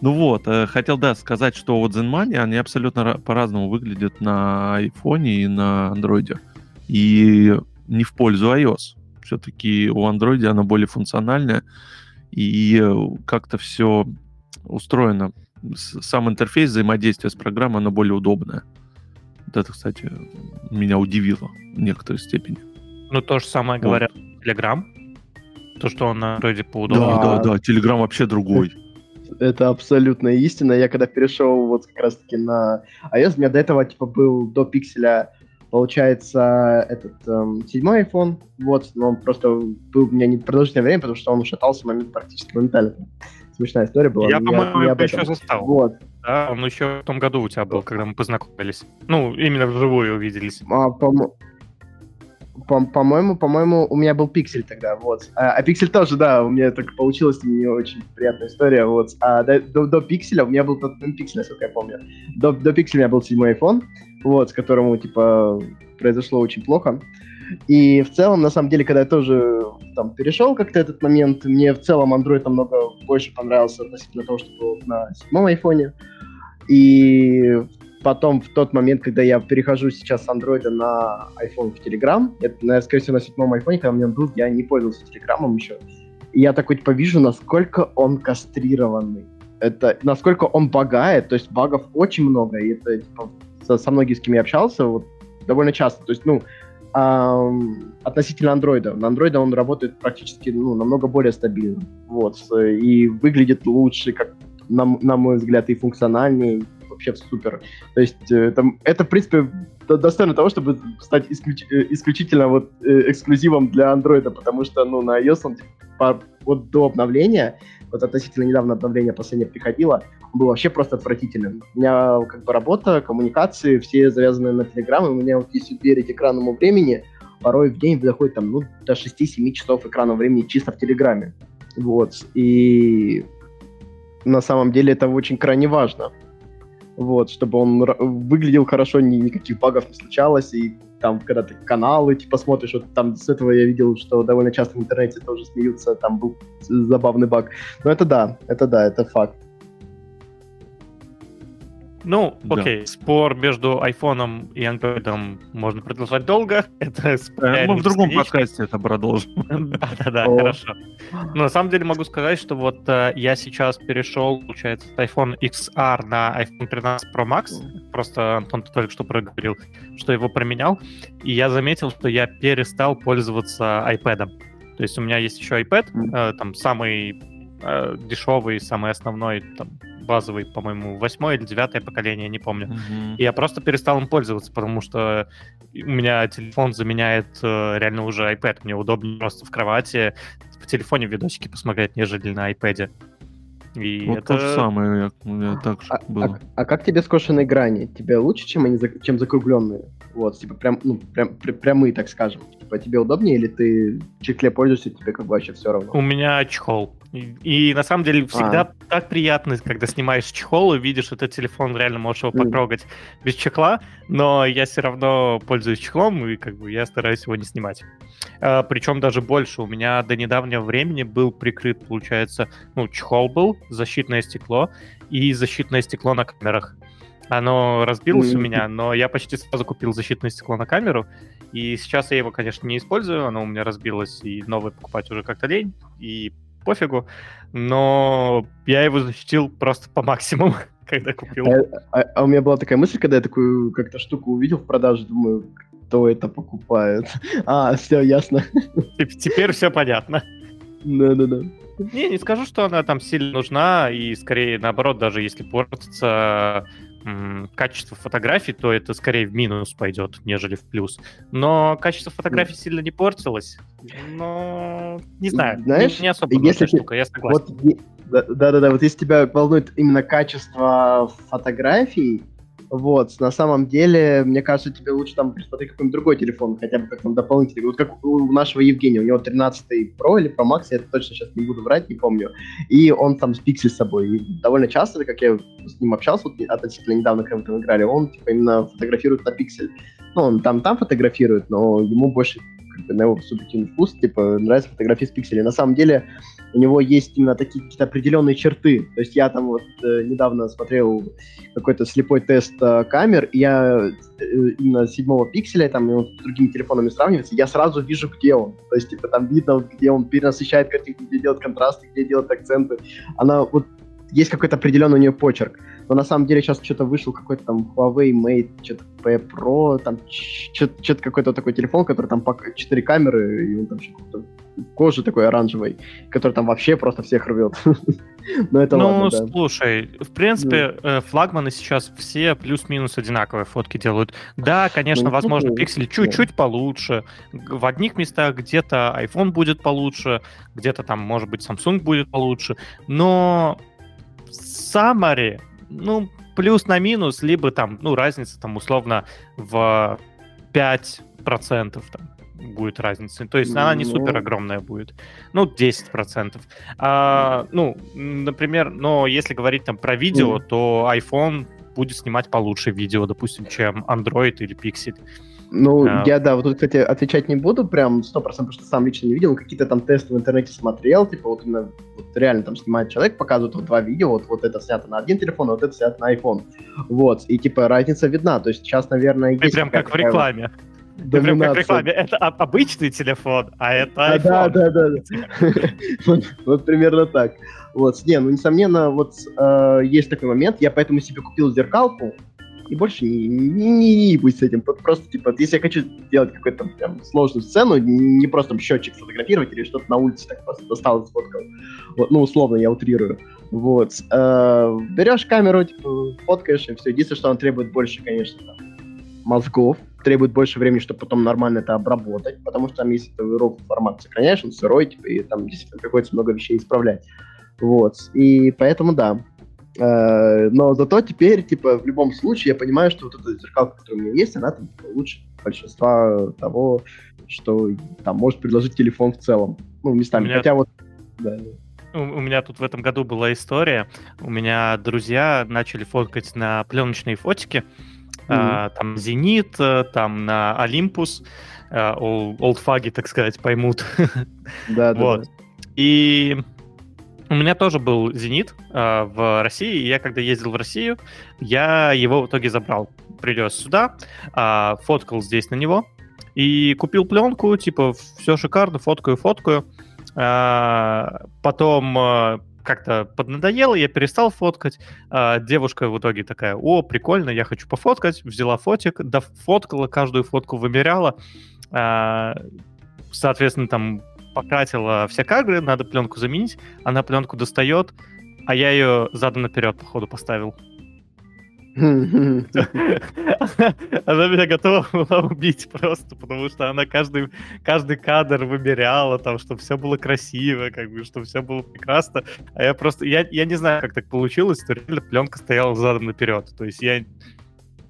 S3: Ну вот, э, хотел, да, сказать, что вот ZenMoney, они абсолютно по-разному выглядят на iPhone и на Android. И не в пользу iOS все-таки у Android она более функциональная, и э, как-то все устроено. Сам интерфейс взаимодействия с программой, она более удобная. Вот это, кстати, меня удивило в некоторой степени.
S1: Ну, то же самое вот. говорят Telegram. То, что он на Android поудобнее.
S3: Да, да, да, Telegram вообще другой.
S2: Это абсолютно истина. Я когда перешел вот как раз-таки на iOS, у меня до этого типа был до пикселя получается, этот эм, седьмой iPhone, вот, но он просто был у меня непродолжительное время, потому что он шатался момент практически моментально. Смешная история была.
S1: Я, по-моему, его еще застал. Вот. Да, он еще в том году у тебя был, когда мы познакомились. Ну, именно вживую увиделись.
S2: А, по- по-моему, по-моему, у меня был пиксель тогда, вот. А, а пиксель тоже, да, у меня так получилось не очень приятная история, вот. А до, до, до пикселя у меня был тот пиксель, насколько я помню. До, до пикселя у меня был седьмой iPhone, вот, с которому, типа, произошло очень плохо. И в целом, на самом деле, когда я тоже там перешел как-то этот момент, мне в целом Android намного больше понравился относительно того, что было на седьмом айфоне. И потом, в тот момент, когда я перехожу сейчас с Android на iPhone в Telegram, это, скорее всего, на седьмом айфоне, когда у меня был, я не пользовался Телеграмом еще. И я такой, типа, вижу, насколько он кастрированный. Это, насколько он багает, то есть багов очень много, и это, типа, со, со многими, с кем я общался, вот, довольно часто. То есть, ну, эм, относительно андроида. На андроида он работает практически, ну, намного более стабильно. Вот, и выглядит лучше, как, на, на мой взгляд, и функциональнее, вообще супер. То есть э, это, это в принципе, достойно того, чтобы стать исключ, э, исключительно вот э, эксклюзивом для андроида, потому что, ну, на iOS он типа, вот до обновления, вот относительно недавно обновление последнее приходило, он был вообще просто отвратительным. У меня как бы работа, коммуникации, все завязаны на Telegram, и у меня вот если верить экранному времени, порой в день доходит там, ну, до 6-7 часов экранного времени чисто в Телеграме. Вот, и на самом деле это очень крайне важно вот, чтобы он выглядел хорошо, ни, никаких багов не случалось, и там, когда ты каналы, типа, смотришь, вот там с этого я видел, что довольно часто в интернете тоже смеются, там был забавный баг. Но это да, это да, это факт.
S1: Ну, да. окей, спор между айфоном и андроидом можно продолжать долго. Это
S3: э, Мы в другом подкасте это продолжим.
S1: Да-да-да, хорошо. Но на самом деле могу сказать, что вот э, я сейчас перешел, получается, с iPhone XR на iPhone 13 Pro Max. Просто Антон только что проговорил, что его променял. И я заметил, что я перестал пользоваться iPad. То есть у меня есть еще iPad, э, там самый дешевый, самый основной, там, базовый, по-моему, восьмое или девятое поколение, не помню. Mm-hmm. И я просто перестал им пользоваться, потому что у меня телефон заменяет э, реально уже iPad. Мне удобнее просто в кровати в телефоне видосики посмотреть, нежели на iPad.
S3: И вот это... то же самое, у меня так же
S2: а,
S3: было.
S2: А, а как тебе скошенные грани? Тебе лучше, чем они, чем закругленные? Вот, типа прям, ну, прям, прям прямые, так скажем. Типа тебе удобнее или ты чехле пользуешься, тебе как бы вообще все равно?
S1: У меня чехол. И, на самом деле всегда а. так приятно, когда снимаешь чехол и видишь этот телефон, реально можешь его mm. потрогать без чехла, но я все равно пользуюсь чехлом, и как бы я стараюсь его не снимать. А, причем даже больше. У меня до недавнего времени был прикрыт, получается, ну, чехол был, защитное стекло и защитное стекло на камерах. Оно разбилось mm-hmm. у меня, но я почти сразу купил защитное стекло на камеру, и сейчас я его, конечно, не использую, оно у меня разбилось, и новое покупать уже как-то лень, и пофигу, но я его защитил просто по максимуму, когда купил.
S2: А, а, а у меня была такая мысль, когда я такую как-то штуку увидел в продаже, думаю, кто это покупает. А, все, ясно.
S1: Теперь все понятно.
S2: Да-да-да.
S1: Не, не скажу, что она там сильно нужна, и скорее наоборот, даже если портится качество фотографий, то это скорее в минус пойдет, нежели в плюс. Но качество фотографий сильно не портилось. Но не знаю,
S2: Знаешь,
S1: не, не особо если ты... штука, я согласен.
S2: Вот, да-да-да, вот если тебя волнует именно качество фотографий, вот, на самом деле, мне кажется, тебе лучше там присмотреть какой-нибудь другой телефон, хотя бы как там дополнительный. Вот как у нашего Евгения, у него 13 Pro или Pro Max, я точно сейчас не буду врать, не помню. И он там с Pixel с собой. И довольно часто, как я с ним общался, вот относительно недавно, когда мы там играли, он типа именно фотографирует на Pixel. Ну, он там там фотографирует, но ему больше как бы, на его субъективный вкус, типа, нравится фотографии с пикселей. На самом деле, у него есть именно такие какие-то определенные черты. То есть я там вот э, недавно смотрел какой-то слепой тест э, камер, и я э, именно седьмого пикселя, там, он с другими телефонами сравнивается, я сразу вижу, где он. То есть, типа, там видно, вот, где он перенасыщает картинку, где делает контрасты, где делает акценты. Она вот есть какой-то определенный у нее почерк. Но на самом деле сейчас что-то вышел какой-то там Huawei Mate, что-то P Pro, там что-то какой-то такой телефон, который там 4 камеры, и он там что-то кожи такой оранжевой, который там вообще просто всех рвет.
S1: Но это ну, ладно, да. слушай, в принципе, ну. флагманы сейчас все плюс-минус одинаковые фотки делают. Да, конечно, ну, возможно, ну, пиксели чуть-чуть да. получше. В одних местах где-то iPhone будет получше, где-то там, может быть, Samsung будет получше. Но summary, ну, плюс на минус, либо там, ну, разница там условно в 5% там будет разница. То есть она не супер ну. огромная будет. Ну, 10%. А, ну, например, но если говорить там про видео, то iPhone будет снимать получше видео, допустим, чем Android или Pixel.
S2: Ну, а... я, да, вот тут, кстати, отвечать не буду прям 100%, потому что сам лично не видел, какие-то там тесты в интернете смотрел, типа вот именно вот реально там снимает человек, показывает вот два видео, вот, вот это снято на один телефон, а вот это снято на iPhone. Вот, и типа разница видна, то есть сейчас, наверное,
S1: Ты прям как в рекламе. Ты прям как рекламе. Это обычный телефон, а это. Да, да, да.
S2: вот, примерно так. Вот, не, ну, несомненно, вот э, есть такой момент, я поэтому себе купил зеркалку, и больше не, не, не, не будь с этим. Просто, типа, если я хочу сделать какую-то прям сложную сцену, не просто там счетчик фотографировать или что-то на улице так просто достал и сфоткал. Вот, ну, условно, я утрирую. Вот. Э, берешь камеру, типа, фоткаешь, и все. Единственное, что он требует больше, конечно, там, мозгов, требует больше времени, чтобы потом нормально это обработать, потому что там, если ты ров формат сохраняешь, он сырой, типа, и там действительно приходится много вещей исправлять. Вот. И поэтому, да, Э, но зато теперь, типа, в любом случае я понимаю, что вот эта зеркалка, которая у меня есть, она там типа, лучше большинства того, что там может предложить телефон в целом. Ну, местами. Меня... Хотя вот... Да.
S1: У, меня тут в этом году была история. У меня друзья начали фоткать на пленочные фотики. Mm-hmm. А, там Зенит, э, там на Олимпус. Олдфаги, так сказать, поймут. Да, да. Вот. И у меня тоже был «Зенит» э, в России, и я когда ездил в Россию, я его в итоге забрал. Привез сюда, э, фоткал здесь на него, и купил пленку, типа, все шикарно, фоткаю, фоткаю. Э, потом э, как-то поднадоело, я перестал фоткать. Э, девушка в итоге такая, о, прикольно, я хочу пофоткать. Взяла фотик, да, фоткала, каждую фотку вымеряла. Э, соответственно, там потратила все кадры, надо пленку заменить, она пленку достает, а я ее задом наперед, походу, поставил. Она меня готова была убить просто, потому что она каждый, каждый кадр выбирала, там, чтобы все было красиво, как бы, чтобы все было прекрасно. А я просто, я, я не знаю, как так получилось, что реально пленка стояла задом наперед. То есть я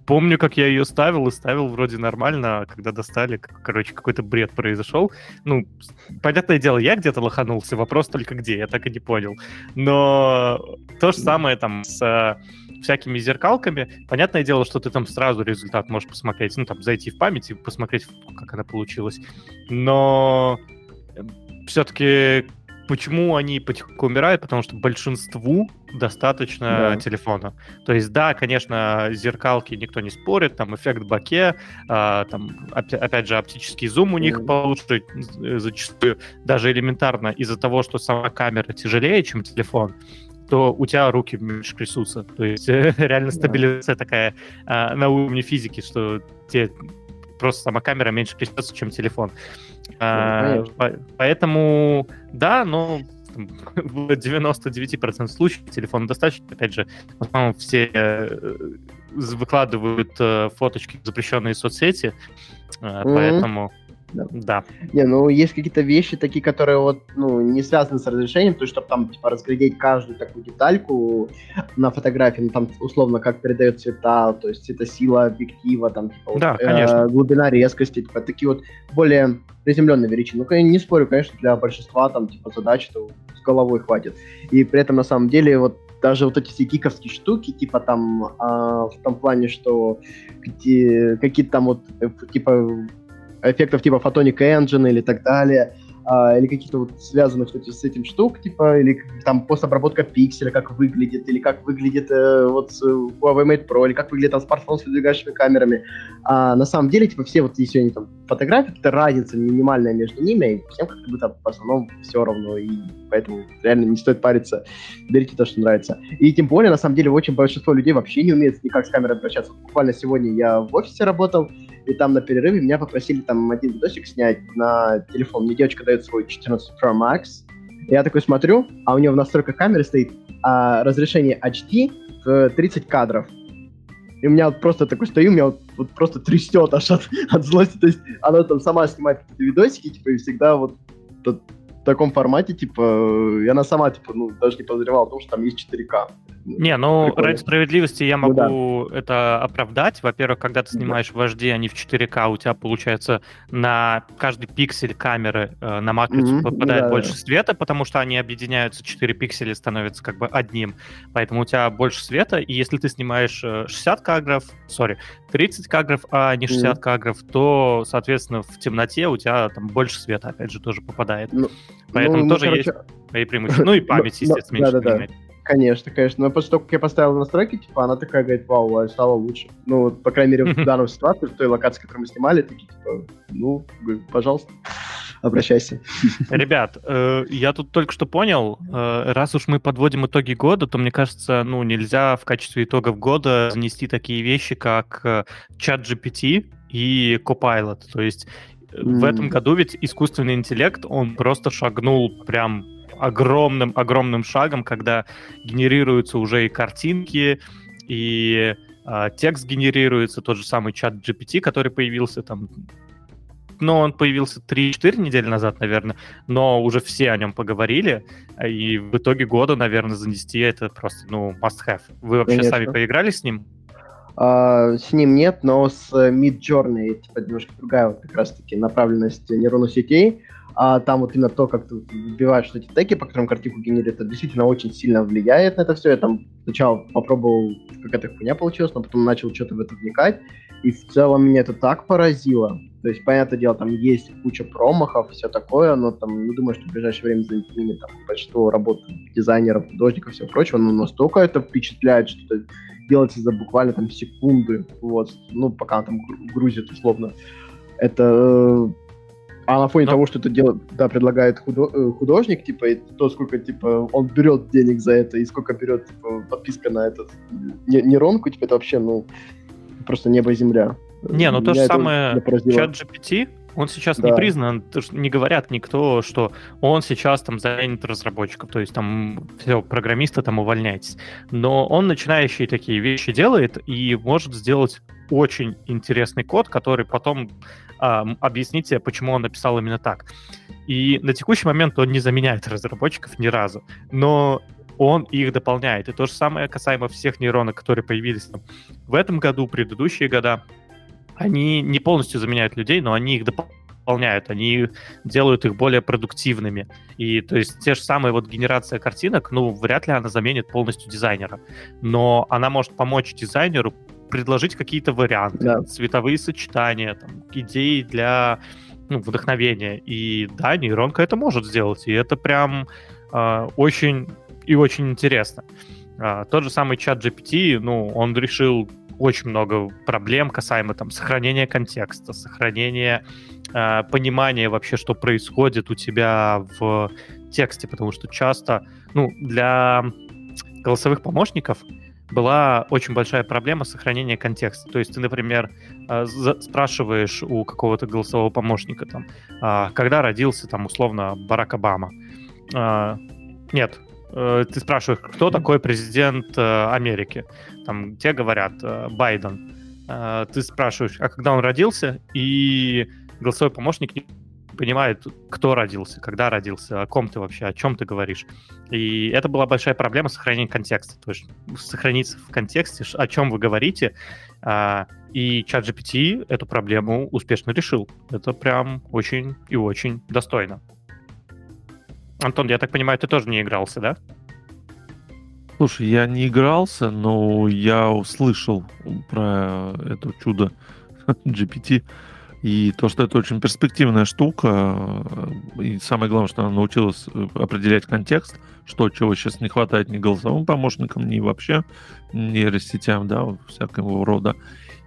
S1: помню, как я ее ставил, и ставил вроде нормально, а когда достали, короче, какой-то бред произошел. Ну, понятное дело, я где-то лоханулся, вопрос только где, я так и не понял. Но то же самое там с э, всякими зеркалками. Понятное дело, что ты там сразу результат можешь посмотреть, ну, там, зайти в память и посмотреть, как она получилась. Но э, все-таки Почему они потихоньку умирают? Потому что большинству достаточно да. телефона. То есть, да, конечно, зеркалки никто не спорит, там эффект боке, а, там, опять же, оптический зум у них mm. получше э, зачастую, даже элементарно из-за того, что сама камера тяжелее, чем телефон, то у тебя руки меньше трясутся. То есть реально стабилизация такая а, на уровне физики, что тебе просто сама камера меньше трясется, чем телефон. А, поэтому, да, но в 99% случаев телефон достаточно. Опять же, в основном все э, выкладывают э, фоточки в запрещенные соцсети, mm-hmm. поэтому да. да.
S2: Не, ну есть какие-то вещи такие, которые вот, ну, не связаны с разрешением, то есть, чтобы там, типа, разглядеть каждую такую детальку на фотографии, ну, там, условно, как передает цвета, то есть, цветосила объектива, там, типа,
S1: да, вот, конечно.
S2: Э, глубина резкости, типа, такие вот более приземленные величины. Ну, не спорю, конечно, для большинства, там, типа, задач, то с головой хватит. И при этом, на самом деле, вот даже вот эти все гиковские штуки, типа там, а, в том плане, что какие-то там вот, э, типа, эффектов типа Photonic Engine или так далее, а, или каких-то вот связанных кстати, с этим штук, типа, или там постобработка пикселя, как выглядит, или как выглядит э, вот Huawei Mate Pro, или как выглядит там смартфон с выдвигающими камерами. А на самом деле, типа, все вот, если они там фотографии, это разница минимальная между ними, и всем как-то бы в основном все равно, и поэтому реально не стоит париться, берите то, что нравится. И тем более, на самом деле, очень большинство людей вообще не умеет никак с камерой обращаться. Буквально сегодня я в офисе работал, и там на перерыве меня попросили там один видосик снять на телефон. Мне девочка дает свой 14 Pro Max. Я такой смотрю, а у него в настройках камеры стоит а, разрешение HD в 30 кадров. И у меня вот просто такой стою, у меня вот, вот просто трясет аж от, от злости. То есть она там сама снимает видосики, типа, и всегда вот, вот таком формате, типа, и она сама, типа, ну, даже не подозревала о том, что там есть 4К.
S1: Не, ну, Прикольно. ради справедливости я могу ну, да. это оправдать. Во-первых, когда ты снимаешь да. в HD, не в 4К, у тебя, получается, на каждый пиксель камеры э, на матрицу mm-hmm. попадает да, больше да. света, потому что они объединяются, 4 пикселя становятся как бы одним. Поэтому у тебя больше света, и если ты снимаешь 60 э, кадров, сори, 30 кадров, а не 60 mm-hmm. кадров, то, соответственно, в темноте у тебя там больше света, опять же, тоже попадает. Ну, Поэтому ну, тоже ну, короче... есть свои преимущества. Ну и память, естественно, меньше да, да, да.
S2: Конечно, конечно. Но после того, как я поставил настройки, типа, она такая говорит, вау, а стало лучше. Ну, вот, по крайней мере, в данной ситуации, в той локации, которую мы снимали, такие, типа, ну, пожалуйста, обращайся.
S1: Ребят, э, я тут только что понял, э, раз уж мы подводим итоги года, то, мне кажется, ну, нельзя в качестве итогов года занести такие вещи, как э, чат GPT и Copilot. То есть mm. в этом году ведь искусственный интеллект, он просто шагнул прям огромным-огромным шагом, когда генерируются уже и картинки, и э, текст генерируется, тот же самый чат GPT, который появился там ну, он появился 3-4 недели назад, наверное, но уже все о нем поговорили, и в итоге года, наверное, занести это просто, ну, must-have. Вы вообще Конечно. сами поиграли с ним?
S2: Uh, с ним нет, но с Mid Journey, типа, немножко другая вот как раз-таки направленность нейронных сетей а там вот именно то, как ты вбиваешь эти теги, по которым картинку генерирует, это действительно очень сильно влияет на это все. Я там сначала попробовал, как эта хуйня получилась, но потом начал что-то в это вникать, и в целом меня это так поразило. То есть, понятное дело, там есть куча промахов, все такое, но там, ну, думаю, что в ближайшее время за ними там большинство работ дизайнеров, художников, всего прочего, но настолько это впечатляет, что это делается за буквально там секунды, вот, ну, пока там грузит условно. Это а на фоне Но... того, что это дело, да, предлагает худо- э, художник, типа, и то, сколько, типа, он берет денег за это, и сколько берет, типа, подписка на этот нейронку, типа, это вообще, ну, просто небо и земля.
S1: Не, ну то же самое чат GPT, он сейчас да. не признан, не говорят никто, что он сейчас там занят разработчиком, то есть там все, программисты там увольняйтесь. Но он начинающие такие вещи делает и может сделать очень интересный код, который потом а, объяснить себе, почему он написал именно так. И на текущий момент он не заменяет разработчиков ни разу, но он их дополняет. И то же самое касаемо всех нейронок, которые появились там в этом году, предыдущие года. Они не полностью заменяют людей, но они их дополняют, они делают их более продуктивными. И то есть те же самые вот генерация картинок, ну, вряд ли она заменит полностью дизайнера, но она может помочь дизайнеру предложить какие-то варианты, да. цветовые сочетания, там, идеи для ну, вдохновения. И да, нейронка это может сделать, и это прям э, очень и очень интересно. А, тот же самый чат GPT, ну, он решил очень много проблем касаемо там сохранения контекста, сохранения э, понимания вообще, что происходит у тебя в тексте, потому что часто, ну, для голосовых помощников была очень большая проблема сохранения контекста. То есть ты, например, э, спрашиваешь у какого-то голосового помощника, там, а, когда родился, там, условно, Барак Обама. А, нет, э, ты спрашиваешь, кто такой президент э, Америки. Там те говорят Байден. Ты спрашиваешь, а когда он родился, и голосовой помощник не понимает, кто родился, когда родился, о ком ты вообще, о чем ты говоришь. И это была большая проблема сохранения контекста. То есть сохраниться в контексте, о чем вы говорите. А, и чат GPT эту проблему успешно решил. Это прям очень и очень достойно. Антон, я так понимаю, ты тоже не игрался, да?
S3: Слушай, я не игрался, но я услышал про это чудо GPT. И то, что это очень перспективная штука, и самое главное, что она научилась э, определять контекст, что чего сейчас не хватает ни голосовым помощникам, ни вообще нейросетям, да, всякого рода.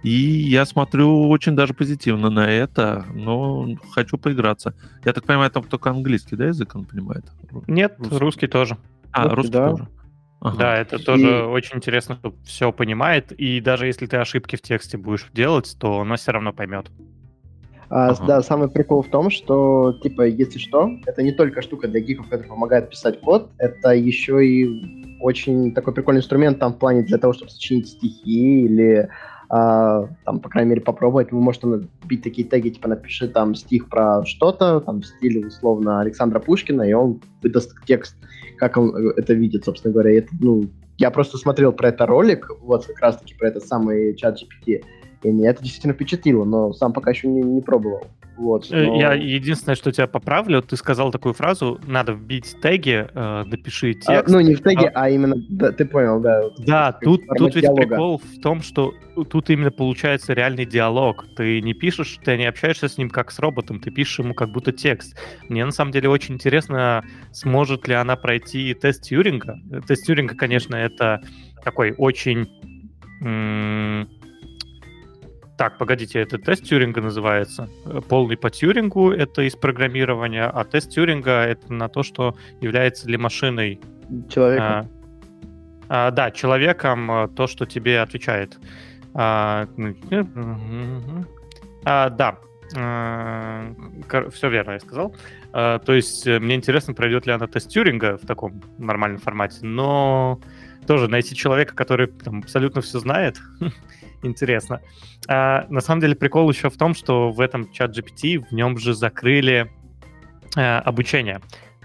S3: И я смотрю очень даже позитивно на это, но хочу поиграться. Я так понимаю, там только английский, да, язык он понимает?
S1: Нет, русский, русский тоже.
S3: А, русский, русский да. тоже.
S1: Ага. Да, это тоже и... очень интересно, что все понимает, и даже если ты ошибки в тексте будешь делать, то оно все равно поймет.
S2: А, ага. Да, самый прикол в том, что, типа, если что, это не только штука для гиков, которая помогает писать код, это еще и очень такой прикольный инструмент там в плане для того, чтобы сочинить стихи или а, там, по крайней мере, попробовать. Вы можете бить такие теги, типа, напиши там стих про что-то, там, в стиле, условно, Александра Пушкина, и он выдаст текст, как он э, это видит, собственно говоря. Это, ну, я просто смотрел про это ролик, вот как раз-таки про этот самый чат GPT, и меня это действительно впечатлило, но сам пока еще не, не пробовал. Вот,
S1: э,
S2: но...
S1: Я единственное, что тебя поправлю, ты сказал такую фразу, надо вбить теги, э, напиши текст. А,
S2: ну, не в теге, а, а именно, да, ты понял, да.
S1: Да, тут, тут ведь диалога. прикол в том, что тут именно получается реальный диалог. Ты не пишешь, ты не общаешься с ним как с роботом, ты пишешь ему как будто текст. Мне на самом деле очень интересно, сможет ли она пройти тест Тьюринга. Тест Тьюринга, конечно, это такой очень так, погодите, это тест Тюринга называется. Полный по Тюрингу это из программирования, а тест Тюринга это на то, что является ли машиной...
S2: Человеком. А,
S1: а, да, человеком а, то, что тебе отвечает. А, а, да, а, все верно я сказал. То есть э, мне интересно, пройдет ли она тест Тюринга в таком нормальном формате, но тоже найти человека, который там, абсолютно все знает, интересно. А, на самом деле прикол еще в том, что в этом чат GPT в нем же закрыли а, обучение.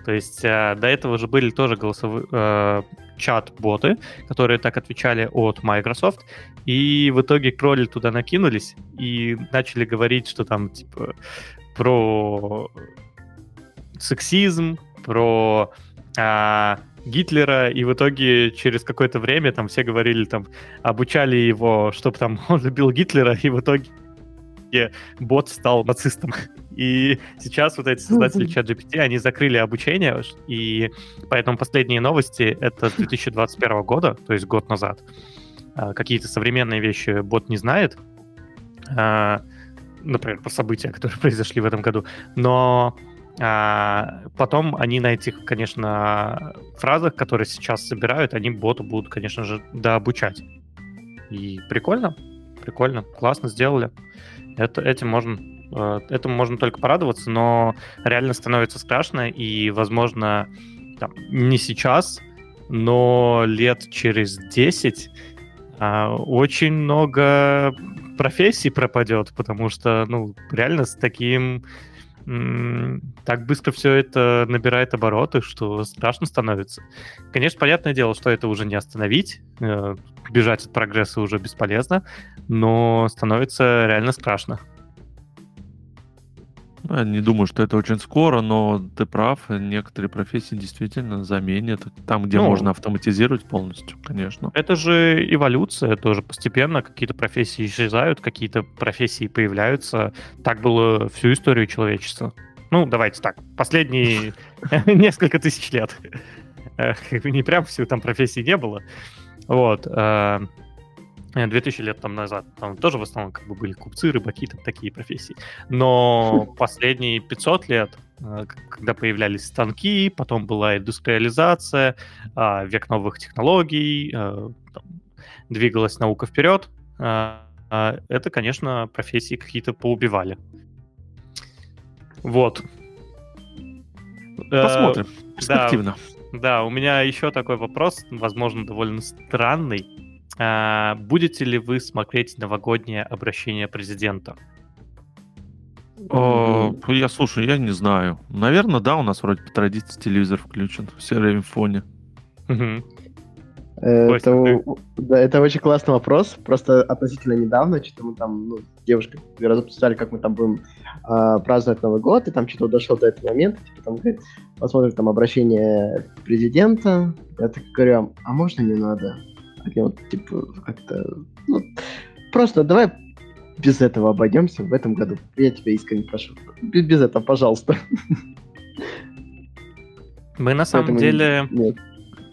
S1: То есть а, до этого же были тоже голосовые а, чат-боты, которые так отвечали от Microsoft, и в итоге кроли туда накинулись и начали говорить, что там типа про сексизм, про а, Гитлера, и в итоге через какое-то время там все говорили, там, обучали его, чтобы там он любил Гитлера, и в итоге бот стал нацистом. И сейчас вот эти создатели ChatGPT, они закрыли обучение, и поэтому последние новости — это 2021 года, то есть год назад. А, какие-то современные вещи бот не знает, а, например, про события, которые произошли в этом году, но а потом они на этих, конечно, фразах, которые сейчас собирают, они боту будут, конечно же, дообучать. И прикольно, прикольно, классно сделали. Это, этим можно, э, этому можно только порадоваться, но реально становится страшно, и, возможно, там, не сейчас, но лет через 10 а, очень много профессий пропадет, потому что, ну, реально с таким так быстро все это набирает обороты, что страшно становится. Конечно, понятное дело, что это уже не остановить, э, бежать от прогресса уже бесполезно, но становится реально страшно.
S3: Я не думаю, что это очень скоро, но ты прав, некоторые профессии действительно заменят там, где ну, можно автоматизировать полностью, конечно.
S1: Это же эволюция тоже постепенно, какие-то профессии исчезают, какие-то профессии появляются. Так было всю историю человечества. Ну, давайте так, последние несколько тысяч лет. Не прям всю там профессии не было. Вот. Э, 2000 лет там назад, там тоже в основном как бы были купцы, рыбаки, там такие профессии. Но последние 500 лет, э, когда появлялись станки, потом была индустриализация, а, век новых технологий, э, двигалась наука вперед, э, это, конечно, профессии какие-то поубивали. Вот.
S3: Посмотрим. Перспективно.
S1: Да, да, у меня еще такой вопрос, возможно, довольно странный. А, будете ли вы смотреть новогоднее обращение президента?
S3: О, я слушаю, я не знаю. Наверное, да, у нас вроде по традиции телевизор включен в сером фоне.
S2: Это, да, это очень классный вопрос. Просто относительно недавно, что-то мы там, ну, девушка разобрали, как мы там будем э, праздновать Новый год, и там что-то дошел до этого момента, типа там говорит, посмотрим там обращение президента. Я так говорю, а можно не надо? Вот, типа, как-то... Ну, просто давай без этого обойдемся в этом году. Я тебя искренне прошу. Без, без этого, пожалуйста.
S1: Мы на самом Поэтому деле... Нет.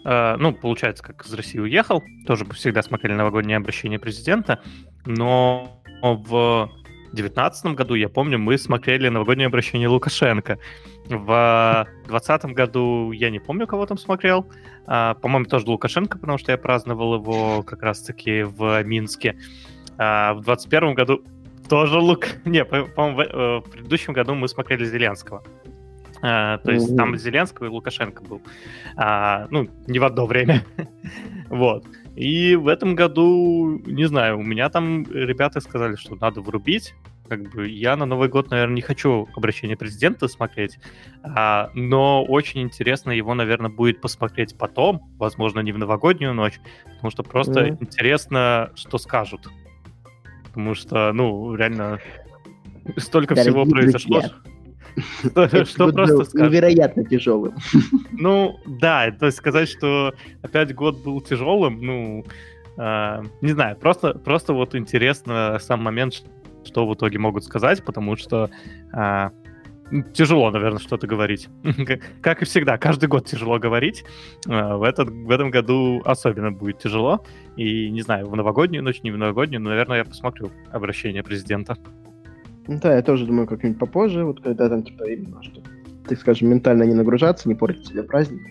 S1: Э, ну, получается, как из России уехал, тоже всегда смотрели новогоднее обращение президента, но в 2019 году, я помню, мы смотрели новогоднее обращение Лукашенко. В 2020 году я не помню, кого там смотрел. А, по-моему, тоже Лукашенко, потому что я праздновал его как раз-таки в Минске. А, в 2021 году тоже Лук... Не, по-моему, в, э, в предыдущем году мы смотрели Зеленского. А, то есть mm-hmm. там Зеленского и Лукашенко был. А, ну, не в одно время. Вот. И в этом году, не знаю, у меня там ребята сказали, что надо врубить. Как бы я на Новый год, наверное, не хочу обращение президента смотреть, а, но очень интересно его, наверное, будет посмотреть потом, возможно, не в новогоднюю ночь, потому что просто mm-hmm. интересно, что скажут. Потому что, ну, реально, столько Дорогие всего произошло. Друзья.
S2: Что просто скажешь? Невероятно тяжелым.
S1: Ну, да, то есть сказать, что опять год был тяжелым, ну, а, не знаю, просто, просто вот интересно сам момент, что в итоге могут сказать, потому что а, тяжело, наверное, что-то говорить. как и всегда, каждый год тяжело говорить. А, в, этот, в этом году особенно будет тяжело. И не знаю, в новогоднюю ночь, не в новогоднюю, но, наверное, я посмотрю обращение президента.
S2: Ну да, я тоже думаю, как-нибудь попозже, вот когда там, типа, именно, что, так скажем, ментально не нагружаться, не портить себе праздник.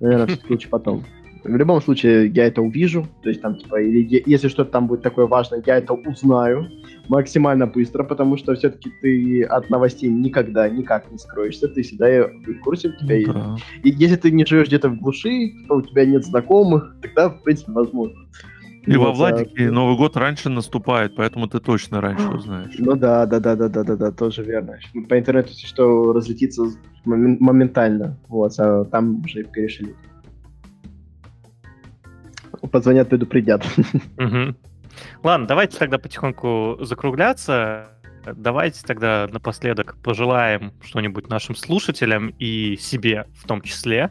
S2: Наверное, все-таки лучше потом. В любом случае, я это увижу, то есть там, типа, или, если что-то там будет такое важное, я это узнаю максимально быстро, потому что все-таки ты от новостей никогда никак не скроешься, ты всегда в курсе у тебя ну, да. И если ты не живешь где-то в глуши, то у тебя нет знакомых, тогда, в принципе, возможно.
S3: И вот, во Владике а... Новый год раньше наступает, поэтому ты точно раньше узнаешь.
S2: Ну да, да, да, да, да, да, да, тоже верно. По интернету что разлетится моментально, вот, а там уже перешли. Позвонят, предупредят.
S1: Угу. Ладно, давайте тогда потихоньку закругляться. Давайте тогда напоследок пожелаем что-нибудь нашим слушателям и себе в том числе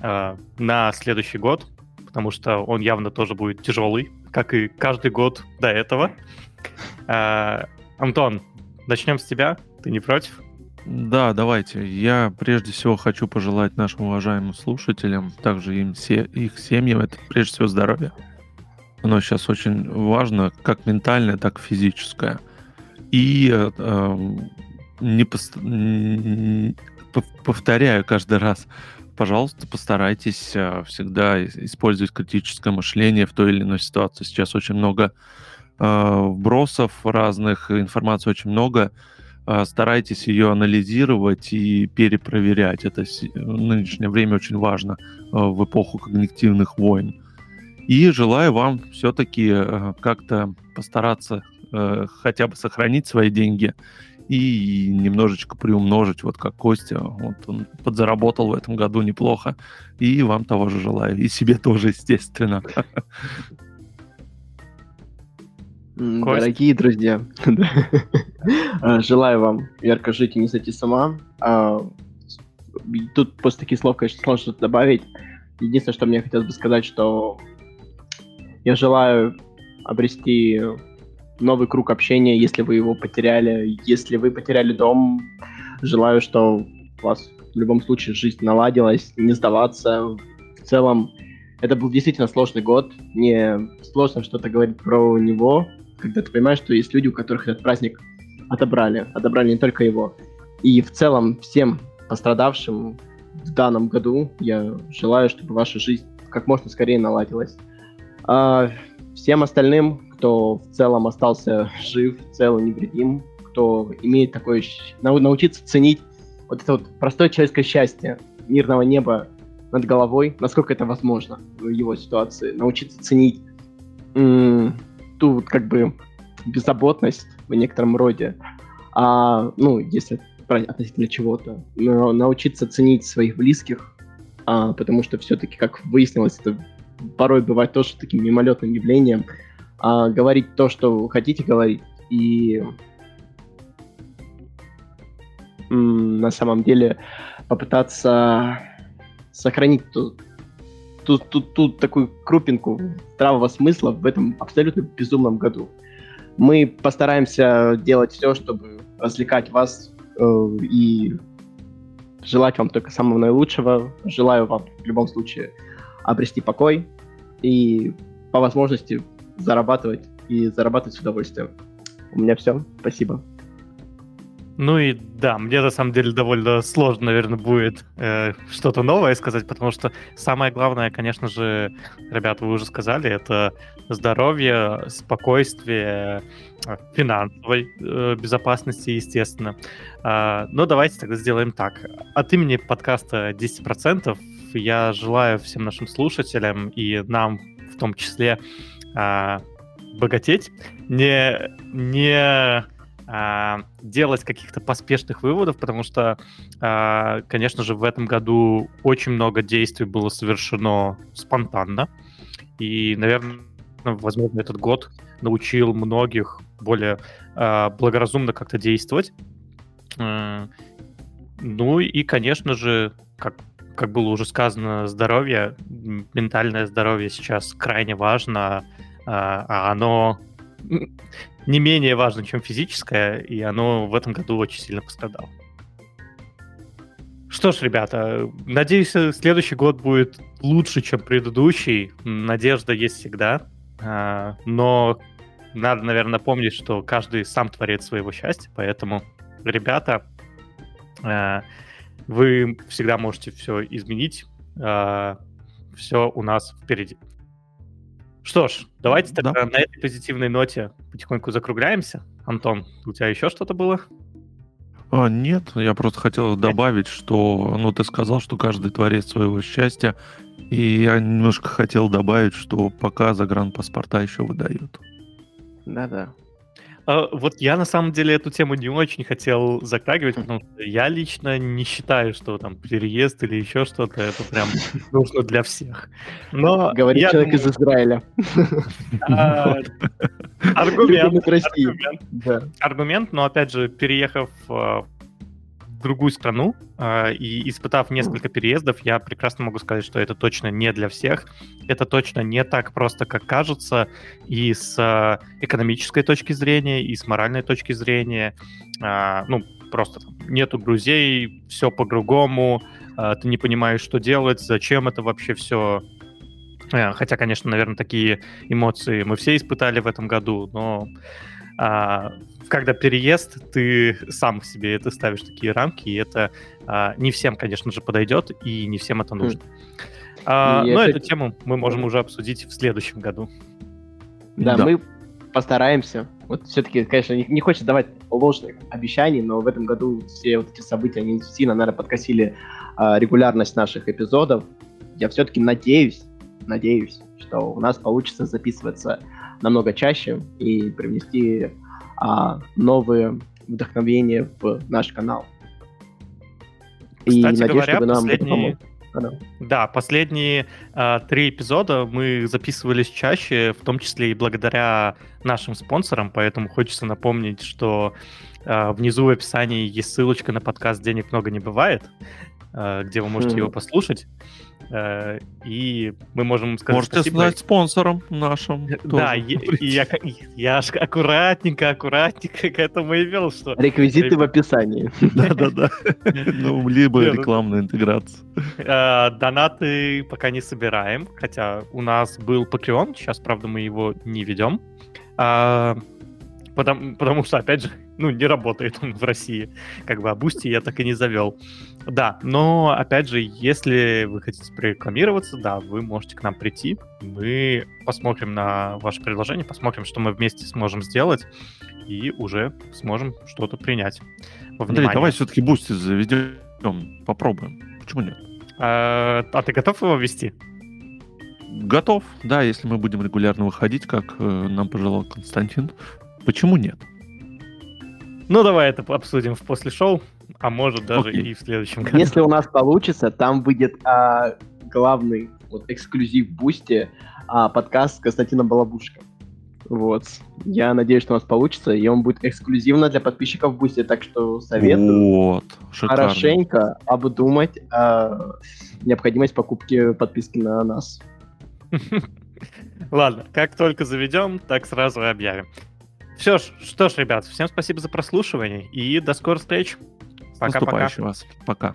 S1: э, на следующий год, потому что он явно тоже будет тяжелый, как и каждый год до этого. А, Антон, начнем с тебя. Ты не против?
S3: Да, давайте. Я прежде всего хочу пожелать нашим уважаемым слушателям, также им все, их семьям, это прежде всего здоровье. Оно сейчас очень важно, как ментальное, так и физическое. И э, не, пост... повторяю каждый раз, пожалуйста, постарайтесь э, всегда использовать критическое мышление в той или иной ситуации. Сейчас очень много э, вбросов разных, информации очень много. Э, старайтесь ее анализировать и перепроверять. Это нынешнее время очень важно в эпоху когнитивных войн. И желаю вам все-таки как-то постараться хотя бы сохранить свои деньги и немножечко приумножить, вот как Костя. Вот он подзаработал в этом году неплохо. И вам того же желаю. И себе тоже, естественно.
S2: Дорогие друзья, а, желаю вам ярко жить и не сойти сама. А, тут после таких слов, конечно, сложно что-то добавить. Единственное, что мне хотелось бы сказать, что я желаю обрести новый круг общения, если вы его потеряли. Если вы потеряли дом, желаю, что у вас в любом случае жизнь наладилась, не сдаваться. В целом, это был действительно сложный год. Мне сложно что-то говорить про него, когда ты понимаешь, что есть люди, у которых этот праздник отобрали. Отобрали не только его. И в целом всем пострадавшим в данном году я желаю, чтобы ваша жизнь как можно скорее наладилась. А всем остальным кто в целом остался жив, цел, невредим, кто имеет такое... научиться ценить вот это вот простое человеческое счастье, мирного неба над головой, насколько это возможно в его ситуации, научиться ценить м- ту вот как бы беззаботность в некотором роде, а, ну, если относительно чего-то, но научиться ценить своих близких, а, потому что все-таки, как выяснилось, это порой бывает тоже таким мимолетным явлением, а, говорить то, что вы хотите говорить, и на самом деле попытаться сохранить ту, ту, ту, ту такую крупинку здравого смысла в этом абсолютно безумном году. Мы постараемся делать все, чтобы развлекать вас э, и желать вам только самого наилучшего. Желаю вам в любом случае обрести покой и по возможности зарабатывать и зарабатывать с удовольствием. У меня все. Спасибо.
S1: Ну и да, мне на самом деле довольно сложно, наверное, будет э, что-то новое сказать, потому что самое главное, конечно же, ребята, вы уже сказали, это здоровье, спокойствие, финансовой э, безопасности, естественно. Э, но давайте тогда сделаем так. От имени подкаста 10% я желаю всем нашим слушателям и нам в том числе а, богатеть, не, не а, делать каких-то поспешных выводов, потому что, а, конечно же, в этом году очень много действий было совершено спонтанно. И, наверное, возможно, этот год научил многих более а, благоразумно как-то действовать. А, ну и, конечно же, как, как было уже сказано, здоровье, ментальное здоровье сейчас крайне важно, а, а оно не менее важно, чем физическое, и оно в этом году очень сильно пострадало. Что ж, ребята, надеюсь, следующий год будет лучше, чем предыдущий. Надежда есть всегда. А, но надо, наверное, помнить, что каждый сам творец своего счастья, поэтому, ребята, а, вы всегда можете все изменить. А, все у нас впереди. Что ж, давайте тогда да. на этой позитивной ноте потихоньку закругляемся. Антон, у тебя еще что-то было?
S3: А, нет, я просто хотел добавить, что, ну, ты сказал, что каждый творец своего счастья, и я немножко хотел добавить, что пока загранпаспорта еще выдают.
S2: Да-да.
S1: А, вот я на самом деле эту тему не очень хотел затрагивать, потому что я лично не считаю, что там переезд или еще что-то это прям нужно для всех.
S2: Но Говорит я человек думаю... из Израиля.
S1: А, аргумент. Аргумент, но опять же, переехав а, другую страну э, и испытав несколько переездов, я прекрасно могу сказать, что это точно не для всех. Это точно не так просто, как кажется, и с э, экономической точки зрения, и с моральной точки зрения. Э, ну, просто там, нету друзей, все по-другому, э, ты не понимаешь, что делать, зачем это вообще все. Хотя, конечно, наверное, такие эмоции мы все испытали в этом году, но а, когда переезд, ты сам себе это ставишь такие рамки, и это а, не всем, конечно же, подойдет, и не всем это нужно. Mm. А, но это... эту тему мы можем уже обсудить в следующем году.
S2: Да, да. мы постараемся. Вот все-таки, конечно, не, не хочется давать ложных обещаний, но в этом году все вот эти события, они сильно, наверное, подкосили а, регулярность наших эпизодов. Я все-таки надеюсь, надеюсь, что у нас получится записываться намного чаще и привнести а, новые вдохновения в наш канал.
S1: Кстати и надеюсь, говоря, чтобы нам последние... Да, да, последние э, три эпизода мы записывались чаще, в том числе и благодаря нашим спонсорам, поэтому хочется напомнить, что э, внизу в описании есть ссылочка на подкаст «Денег много не бывает», где вы можете mm-hmm. его послушать. Э, и мы можем сказать
S3: Можете спасибо. стать спонсором нашим.
S1: Да, я, я, я аж аккуратненько, аккуратненько к этому и вел, что...
S2: Реквизиты в описании.
S3: Да-да-да. Ну, либо ну рекламная интеграция.
S1: Э, донаты пока не собираем, хотя у нас был Patreon, сейчас, правда, мы его не ведем. Потому, потому что, опять же, ну, не работает он в России. Как бы, а Бусти я так и не завел. Да, но, опять же, если вы хотите прорекламироваться, да, вы можете к нам прийти. Мы посмотрим на ваше предложение, посмотрим, что мы вместе сможем сделать, и уже сможем что-то принять.
S3: Андрей, давай все-таки Бусти заведем, попробуем. Почему нет?
S1: А, а ты готов его ввести?
S3: Готов, да, если мы будем регулярно выходить, как э, нам пожелал Константин. Почему нет?
S1: Ну, давай это обсудим в после шоу, а может даже okay. и в следующем
S2: году. Если у нас получится, там выйдет а, главный вот эксклюзив Бусти а, подкаст Константина Балабушка. Вот. Я надеюсь, что у нас получится, и он будет эксклюзивно для подписчиков Бусти, так что советую
S3: вот,
S2: хорошенько обдумать а, необходимость покупки подписки на нас.
S1: Ладно, как только заведем, так сразу и объявим. Все ж, что ж, ребят, всем спасибо за прослушивание и до скорых встреч.
S3: Пока-пока. Пока.